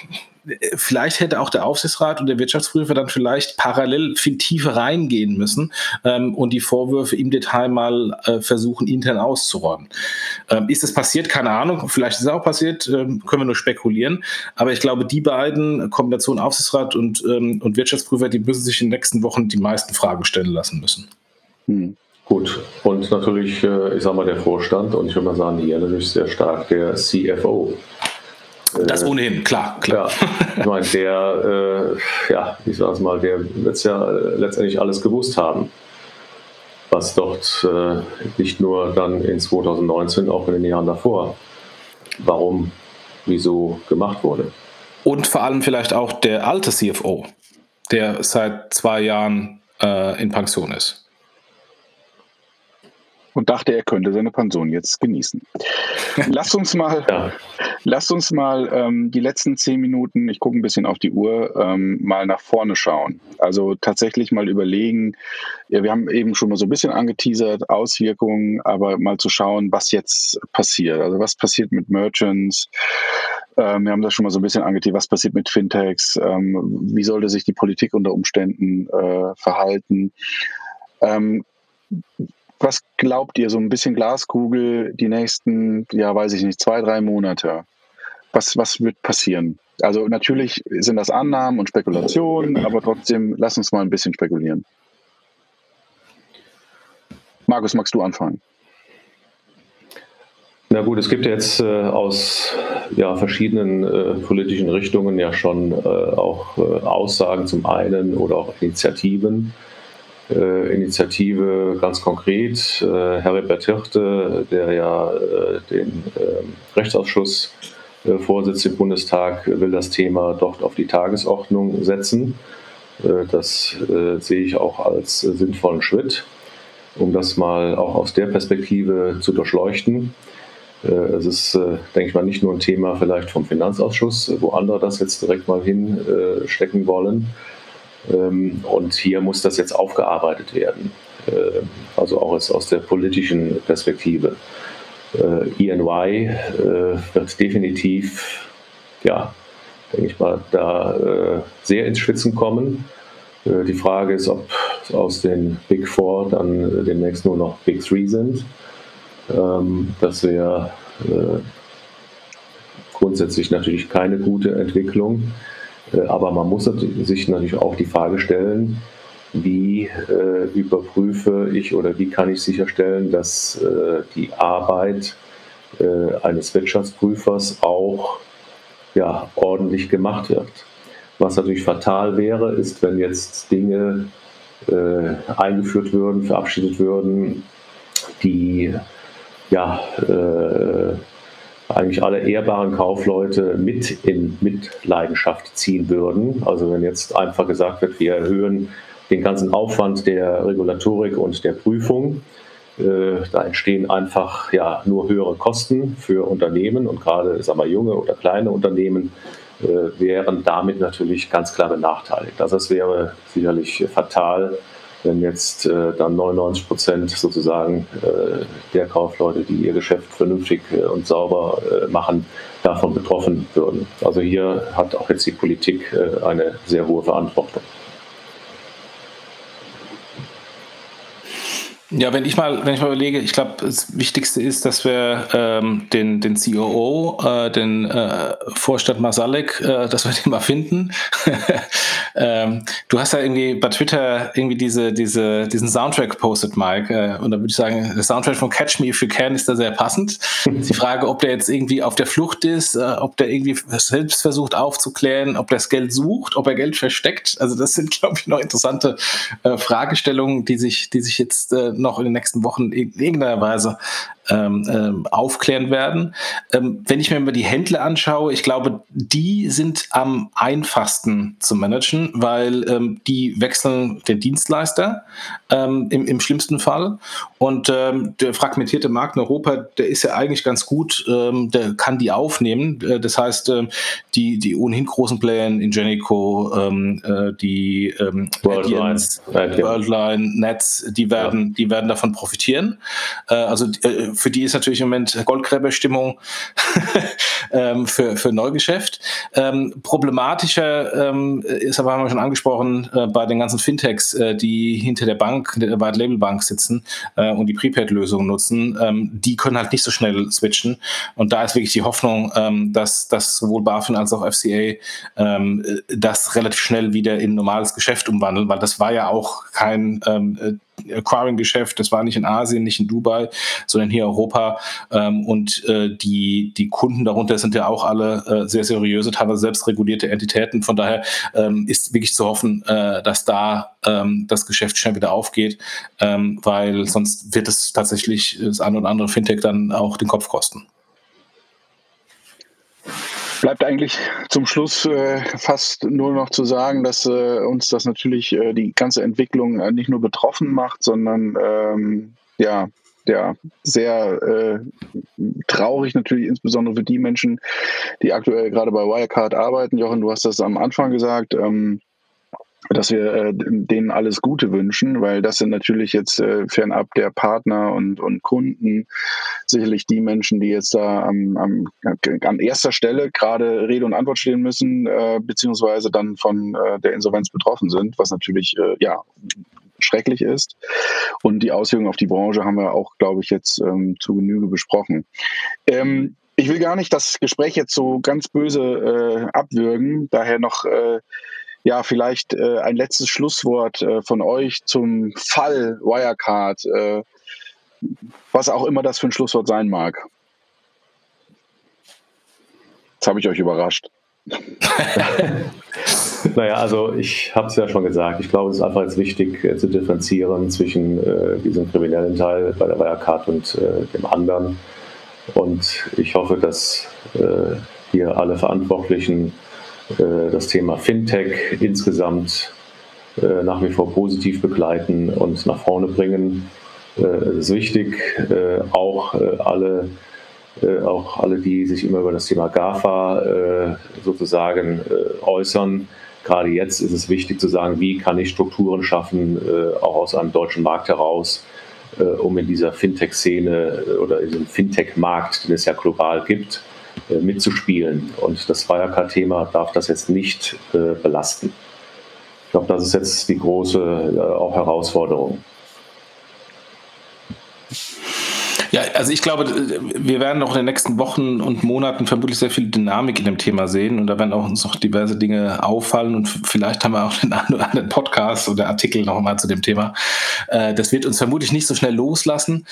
vielleicht hätte auch der Aufsichtsrat und der Wirtschaftsprüfer dann vielleicht parallel viel tiefer reingehen müssen ähm, und die Vorwürfe im Detail mal äh, versuchen, intern auszuräumen. Ähm, ist es passiert? Keine Ahnung. Vielleicht ist es auch passiert, ähm, können wir nur spekulieren. Aber ich glaube, die beiden, Kombination Aufsichtsrat und, ähm, und Wirtschaftsprüfer, die müssen sich in den nächsten Wochen die meisten Fragen stellen lassen müssen. Hm. Gut, und natürlich, äh, ich sage mal, der Vorstand und ich würde mal sagen, hier natürlich sehr stark der CFO. Das ohnehin, klar, klar. Ja, ich meine, der, äh, ja, ich sag's mal, der wird ja letztendlich alles gewusst haben, was dort äh, nicht nur dann in 2019, auch in den Jahren davor, warum, wieso gemacht wurde. Und vor allem vielleicht auch der alte CFO, der seit zwei Jahren äh, in Pension ist und dachte, er könnte seine Pension jetzt genießen. Lass uns mal, ja. Lasst uns mal ähm, die letzten zehn Minuten, ich gucke ein bisschen auf die Uhr, ähm, mal nach vorne schauen. Also tatsächlich mal überlegen, ja, wir haben eben schon mal so ein bisschen angeteasert, Auswirkungen, aber mal zu schauen, was jetzt passiert. Also was passiert mit Merchants? Ähm, wir haben das schon mal so ein bisschen angeteasert, was passiert mit Fintechs? Ähm, wie sollte sich die Politik unter Umständen äh, verhalten? Ähm, was glaubt ihr, so ein bisschen Glaskugel, die nächsten, ja, weiß ich nicht, zwei, drei Monate? Was, was wird passieren? Also natürlich sind das Annahmen und Spekulationen, aber trotzdem, lass uns mal ein bisschen spekulieren. Markus, magst du anfangen? Na gut, es gibt jetzt äh, aus ja, verschiedenen äh, politischen Richtungen ja schon äh, auch äh, Aussagen zum einen oder auch Initiativen äh, Initiative ganz konkret. Äh, Heribert Hirte, der ja den ähm, Rechtsausschuss äh, vorsitzt im Bundestag, will das Thema dort auf die Tagesordnung setzen. Äh, das äh, sehe ich auch als sinnvollen Schritt, um das mal auch aus der Perspektive zu durchleuchten. Es ist, denke ich mal, nicht nur ein Thema vielleicht vom Finanzausschuss, wo andere das jetzt direkt mal hinstecken wollen, ähm, und hier muss das jetzt aufgearbeitet werden, äh, also auch aus der politischen Perspektive. ENY äh, äh, wird definitiv, ja, denke ich mal, da sehr ins Schwitzen kommen. Die Frage ist, ob aus den Big Four dann demnächst nur noch Big Three sind. Ähm, das wäre grundsätzlich natürlich keine gute Entwicklung. Äh, aber man muss sich natürlich auch die Frage stellen, wie äh, überprüfe ich oder wie kann ich sicherstellen, dass äh, die Arbeit äh, eines Wirtschaftsprüfers auch ja, ordentlich gemacht wird. Was natürlich fatal wäre, ist, wenn jetzt Dinge äh, eingeführt würden, verabschiedet würden, die ja, äh, eigentlich alle ehrbaren Kaufleute mit in Mitleidenschaft ziehen würden. Also wenn jetzt einfach gesagt wird, wir erhöhen den ganzen Aufwand der Regulatorik und der Prüfung, äh, da entstehen einfach ja nur höhere Kosten für Unternehmen und gerade sagen wir, junge oder kleine Unternehmen äh, wären damit natürlich ganz klar benachteiligt. Also das wäre sicherlich fatal wenn jetzt äh, dann 99 Prozent sozusagen äh, der Kaufleute, die ihr Geschäft vernünftig äh, und sauber äh, machen, davon betroffen würden. Also hier hat auch jetzt die Politik eine sehr hohe Verantwortung. Ja, wenn ich mal, wenn ich mal überlege, ich glaube, das Wichtigste ist, dass wir ähm, den, den COO, äh, den äh, Vorstand Masalek, äh, dass wir den mal finden. ähm, du hast ja irgendwie bei Twitter irgendwie diese, diese, diesen Soundtrack gepostet, Mike. Äh, und da würde ich sagen, der Soundtrack von Catch Me If You Can ist da sehr passend. Die Frage, ob der jetzt irgendwie auf der Flucht ist, äh, ob der irgendwie selbst versucht aufzuklären, ob der das Geld sucht, ob er Geld versteckt. Also das sind, glaube ich, noch interessante äh, Fragestellungen, die sich, die sich jetzt noch in den nächsten Wochen in irgendeiner Weise ähm, ähm, aufklären werden. Ähm, wenn ich mir mal die Händler anschaue, ich glaube, die sind am einfachsten zu managen, weil ähm, die wechseln den Dienstleister ähm, im, im schlimmsten Fall. Und ähm, der fragmentierte Markt in Europa, der ist ja eigentlich ganz gut, der kann die aufnehmen. Äh, das heißt, die, die ohnehin großen Player in Ingenico, äh, die Worldline, Worldline, Nets, die werden, die werden davon profitieren. Äh, also äh, für die ist natürlich im Moment Goldgräberstimmung ähm, für, für Neugeschäft. Ähm, problematischer ähm, ist aber, haben wir schon angesprochen, äh, bei den ganzen Fintechs, äh, die hinter der Bank, der White Label Bank sitzen äh, und die Prepaid-Lösungen nutzen, ähm, die können halt nicht so schnell switchen. Und da ist wirklich die Hoffnung, ähm, dass, dass sowohl BaFin als auch FCA ähm, das relativ schnell wieder in normales Geschäft umwandeln, weil das war ja auch kein ähm, Acquiring-Geschäft. Das war nicht in Asien, nicht in Dubai, sondern hier Europa. Ähm, und äh, die, die Kunden darunter sind ja auch alle äh, sehr seriöse, teilweise selbst regulierte Entitäten. Von daher ähm, ist wirklich zu hoffen, äh, dass da ähm, das Geschäft schnell wieder aufgeht, ähm, weil sonst wird es tatsächlich das ein oder andere Fintech dann auch den Kopf kosten. Bleibt eigentlich zum Schluss äh, fast nur noch zu sagen, dass äh, uns das natürlich äh, die ganze Entwicklung äh, nicht nur betroffen macht, sondern ähm, ja, ja, sehr äh, traurig natürlich, insbesondere für die Menschen, die aktuell gerade bei Wirecard arbeiten. Jochen, du hast das am Anfang gesagt. Ähm, dass wir äh, denen alles Gute wünschen, weil das sind natürlich jetzt äh, fernab der Partner und, und Kunden sicherlich die Menschen, die jetzt da am, am, an erster Stelle gerade Rede und Antwort stehen müssen, äh, beziehungsweise dann von äh, der Insolvenz betroffen sind, was natürlich äh, ja schrecklich ist. Und die Auswirkungen auf die Branche haben wir auch, glaube ich, jetzt ähm, zu Genüge besprochen. Ähm, ich will gar nicht das Gespräch jetzt so ganz böse äh, abwürgen, daher noch äh, ja, vielleicht äh, ein letztes Schlusswort äh, von euch zum Fall Wirecard, äh, was auch immer das für ein Schlusswort sein mag. Jetzt habe ich euch überrascht. naja, also ich habe es ja schon gesagt. Ich glaube, es ist einfach jetzt wichtig äh, zu differenzieren zwischen äh, diesem kriminellen Teil bei der Wirecard und äh, dem anderen. Und ich hoffe, dass hier alle Verantwortlichen das Thema Fintech insgesamt äh, nach wie vor positiv begleiten und nach vorne bringen. Äh, es ist wichtig, auch alle, auch alle, die sich immer über das Thema GAFA sozusagen äußern. Gerade jetzt ist es wichtig zu sagen, wie kann ich Strukturen schaffen, auch aus einem deutschen Markt heraus, um in dieser Fintech-Szene oder in diesem Fintech-Markt, den es ja global gibt, äh, mitzuspielen. Und das Wirecard-Thema darf das jetzt nicht äh, belasten. Ich glaube, das ist jetzt die große äh, auch Herausforderung. Ja, also ich glaube, wir werden noch in den nächsten Wochen und Monaten vermutlich sehr viel Dynamik in dem Thema sehen und da werden auch uns noch diverse Dinge auffallen und vielleicht haben wir auch einen anderen Podcast oder Artikel noch mal zu dem Thema. Äh, das wird uns vermutlich nicht so schnell loslassen.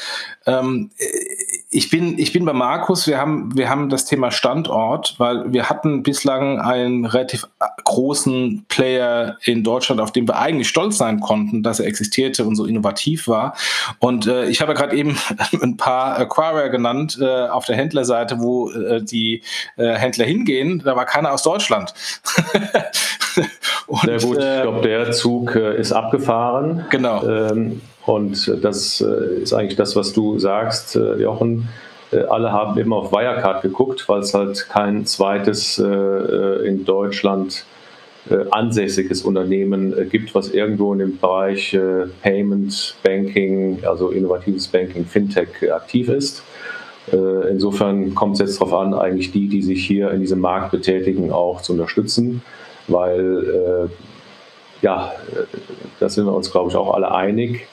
Ich bin, ich bin bei Markus. Wir haben, wir haben das Thema Standort, weil wir hatten bislang einen relativ großen Player in Deutschland, auf den wir eigentlich stolz sein konnten, dass er existierte und so innovativ war. Und äh, ich habe ja gerade eben ein paar Acquirer genannt äh, auf der Händlerseite, wo äh, die äh, Händler hingehen. Da war keiner aus Deutschland. und, Sehr gut. ich äh, glaube, der Zug äh, ist abgefahren. Genau. Ähm, und das äh, ist eigentlich das, was du sagst, äh, Jochen. Äh, alle haben immer auf Wirecard geguckt, weil es halt kein zweites in Deutschland ansässiges Unternehmen gibt, was irgendwo in dem Bereich Payment, Banking, also innovatives Banking, Fintech aktiv ist. Insofern kommt es jetzt darauf an, eigentlich die, die sich hier in diesem Markt betätigen, auch zu unterstützen, weil ja, da sind wir uns, glaube ich, auch alle einig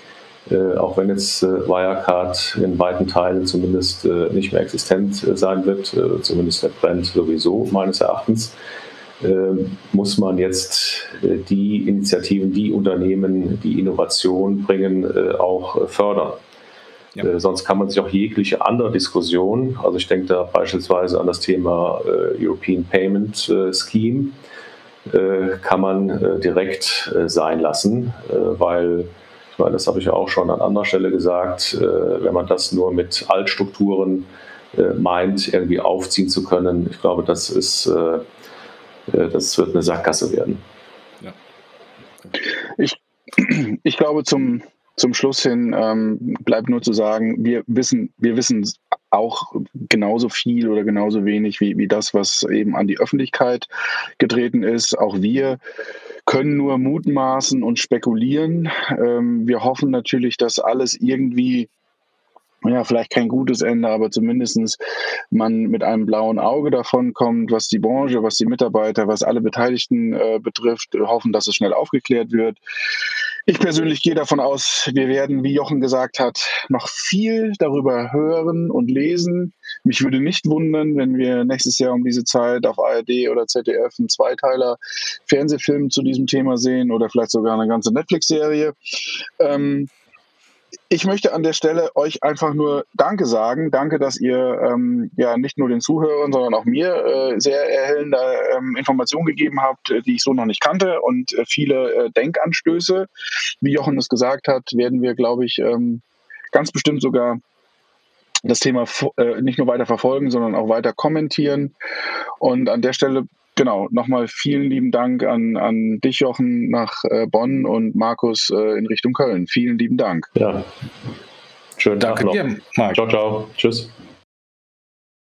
Äh, auch wenn jetzt äh, Wirecard in weiten Teilen zumindest äh, nicht mehr existent äh, sein wird, äh, zumindest der Brand sowieso meines Erachtens, ähm, muss man jetzt äh, die Initiativen, die Unternehmen, die Innovation bringen, auch fördern. Ja. sonst kann man sich auch jegliche andere Diskussion, also ich denke da beispielsweise an das Thema European Payment Scheme, kann man direkt sein lassen, weil weil das habe ich ja auch schon an anderer Stelle gesagt, äh, wenn man das nur mit Altstrukturen äh, meint, irgendwie aufziehen zu können, ich glaube, das ist, äh, das wird eine Sackgasse werden. Ja. Ich, ich glaube, zum, zum Schluss hin ähm, bleibt nur zu sagen, wir wissen, wir wissen auch genauso viel oder genauso wenig wie, wie das, was eben an die Öffentlichkeit getreten ist. Auch wir können nur mutmaßen und spekulieren. Ähm, wir hoffen natürlich, dass alles irgendwie ja, vielleicht kein gutes Ende, aber zumindest man mit einem blauen Auge davon kommt, was die Branche, was die Mitarbeiter, was alle Beteiligten äh, betrifft, hoffen, dass es schnell aufgeklärt wird. Ich persönlich gehe davon aus, wir werden, wie Jochen gesagt hat, noch viel darüber hören und lesen. Mich würde nicht wundern, wenn wir nächstes Jahr um diese Zeit auf ARD oder ZDF einen Zweiteiler Fernsehfilm zu diesem Thema sehen oder vielleicht sogar eine ganze Netflix-Serie. Ähm, ich möchte an der Stelle euch einfach nur Danke sagen. Danke, dass ihr ähm, ja nicht nur den Zuhörern, sondern auch mir äh, sehr erhellende ähm, Informationen gegeben habt, die ich so noch nicht kannte und äh, viele äh, Denkanstöße. Wie Jochen es gesagt hat, werden wir, glaube ich, ähm, ganz bestimmt sogar das Thema äh, nicht nur weiter verfolgen, sondern auch weiter kommentieren. Und an der Stelle Genau, nochmal vielen lieben Dank an, an dich, Jochen, nach äh, Bonn und Markus äh, in Richtung Köln. Vielen lieben Dank. Ja. Schönen Danke Tag noch. dir, Marc. Ciao, ciao. Tschüss.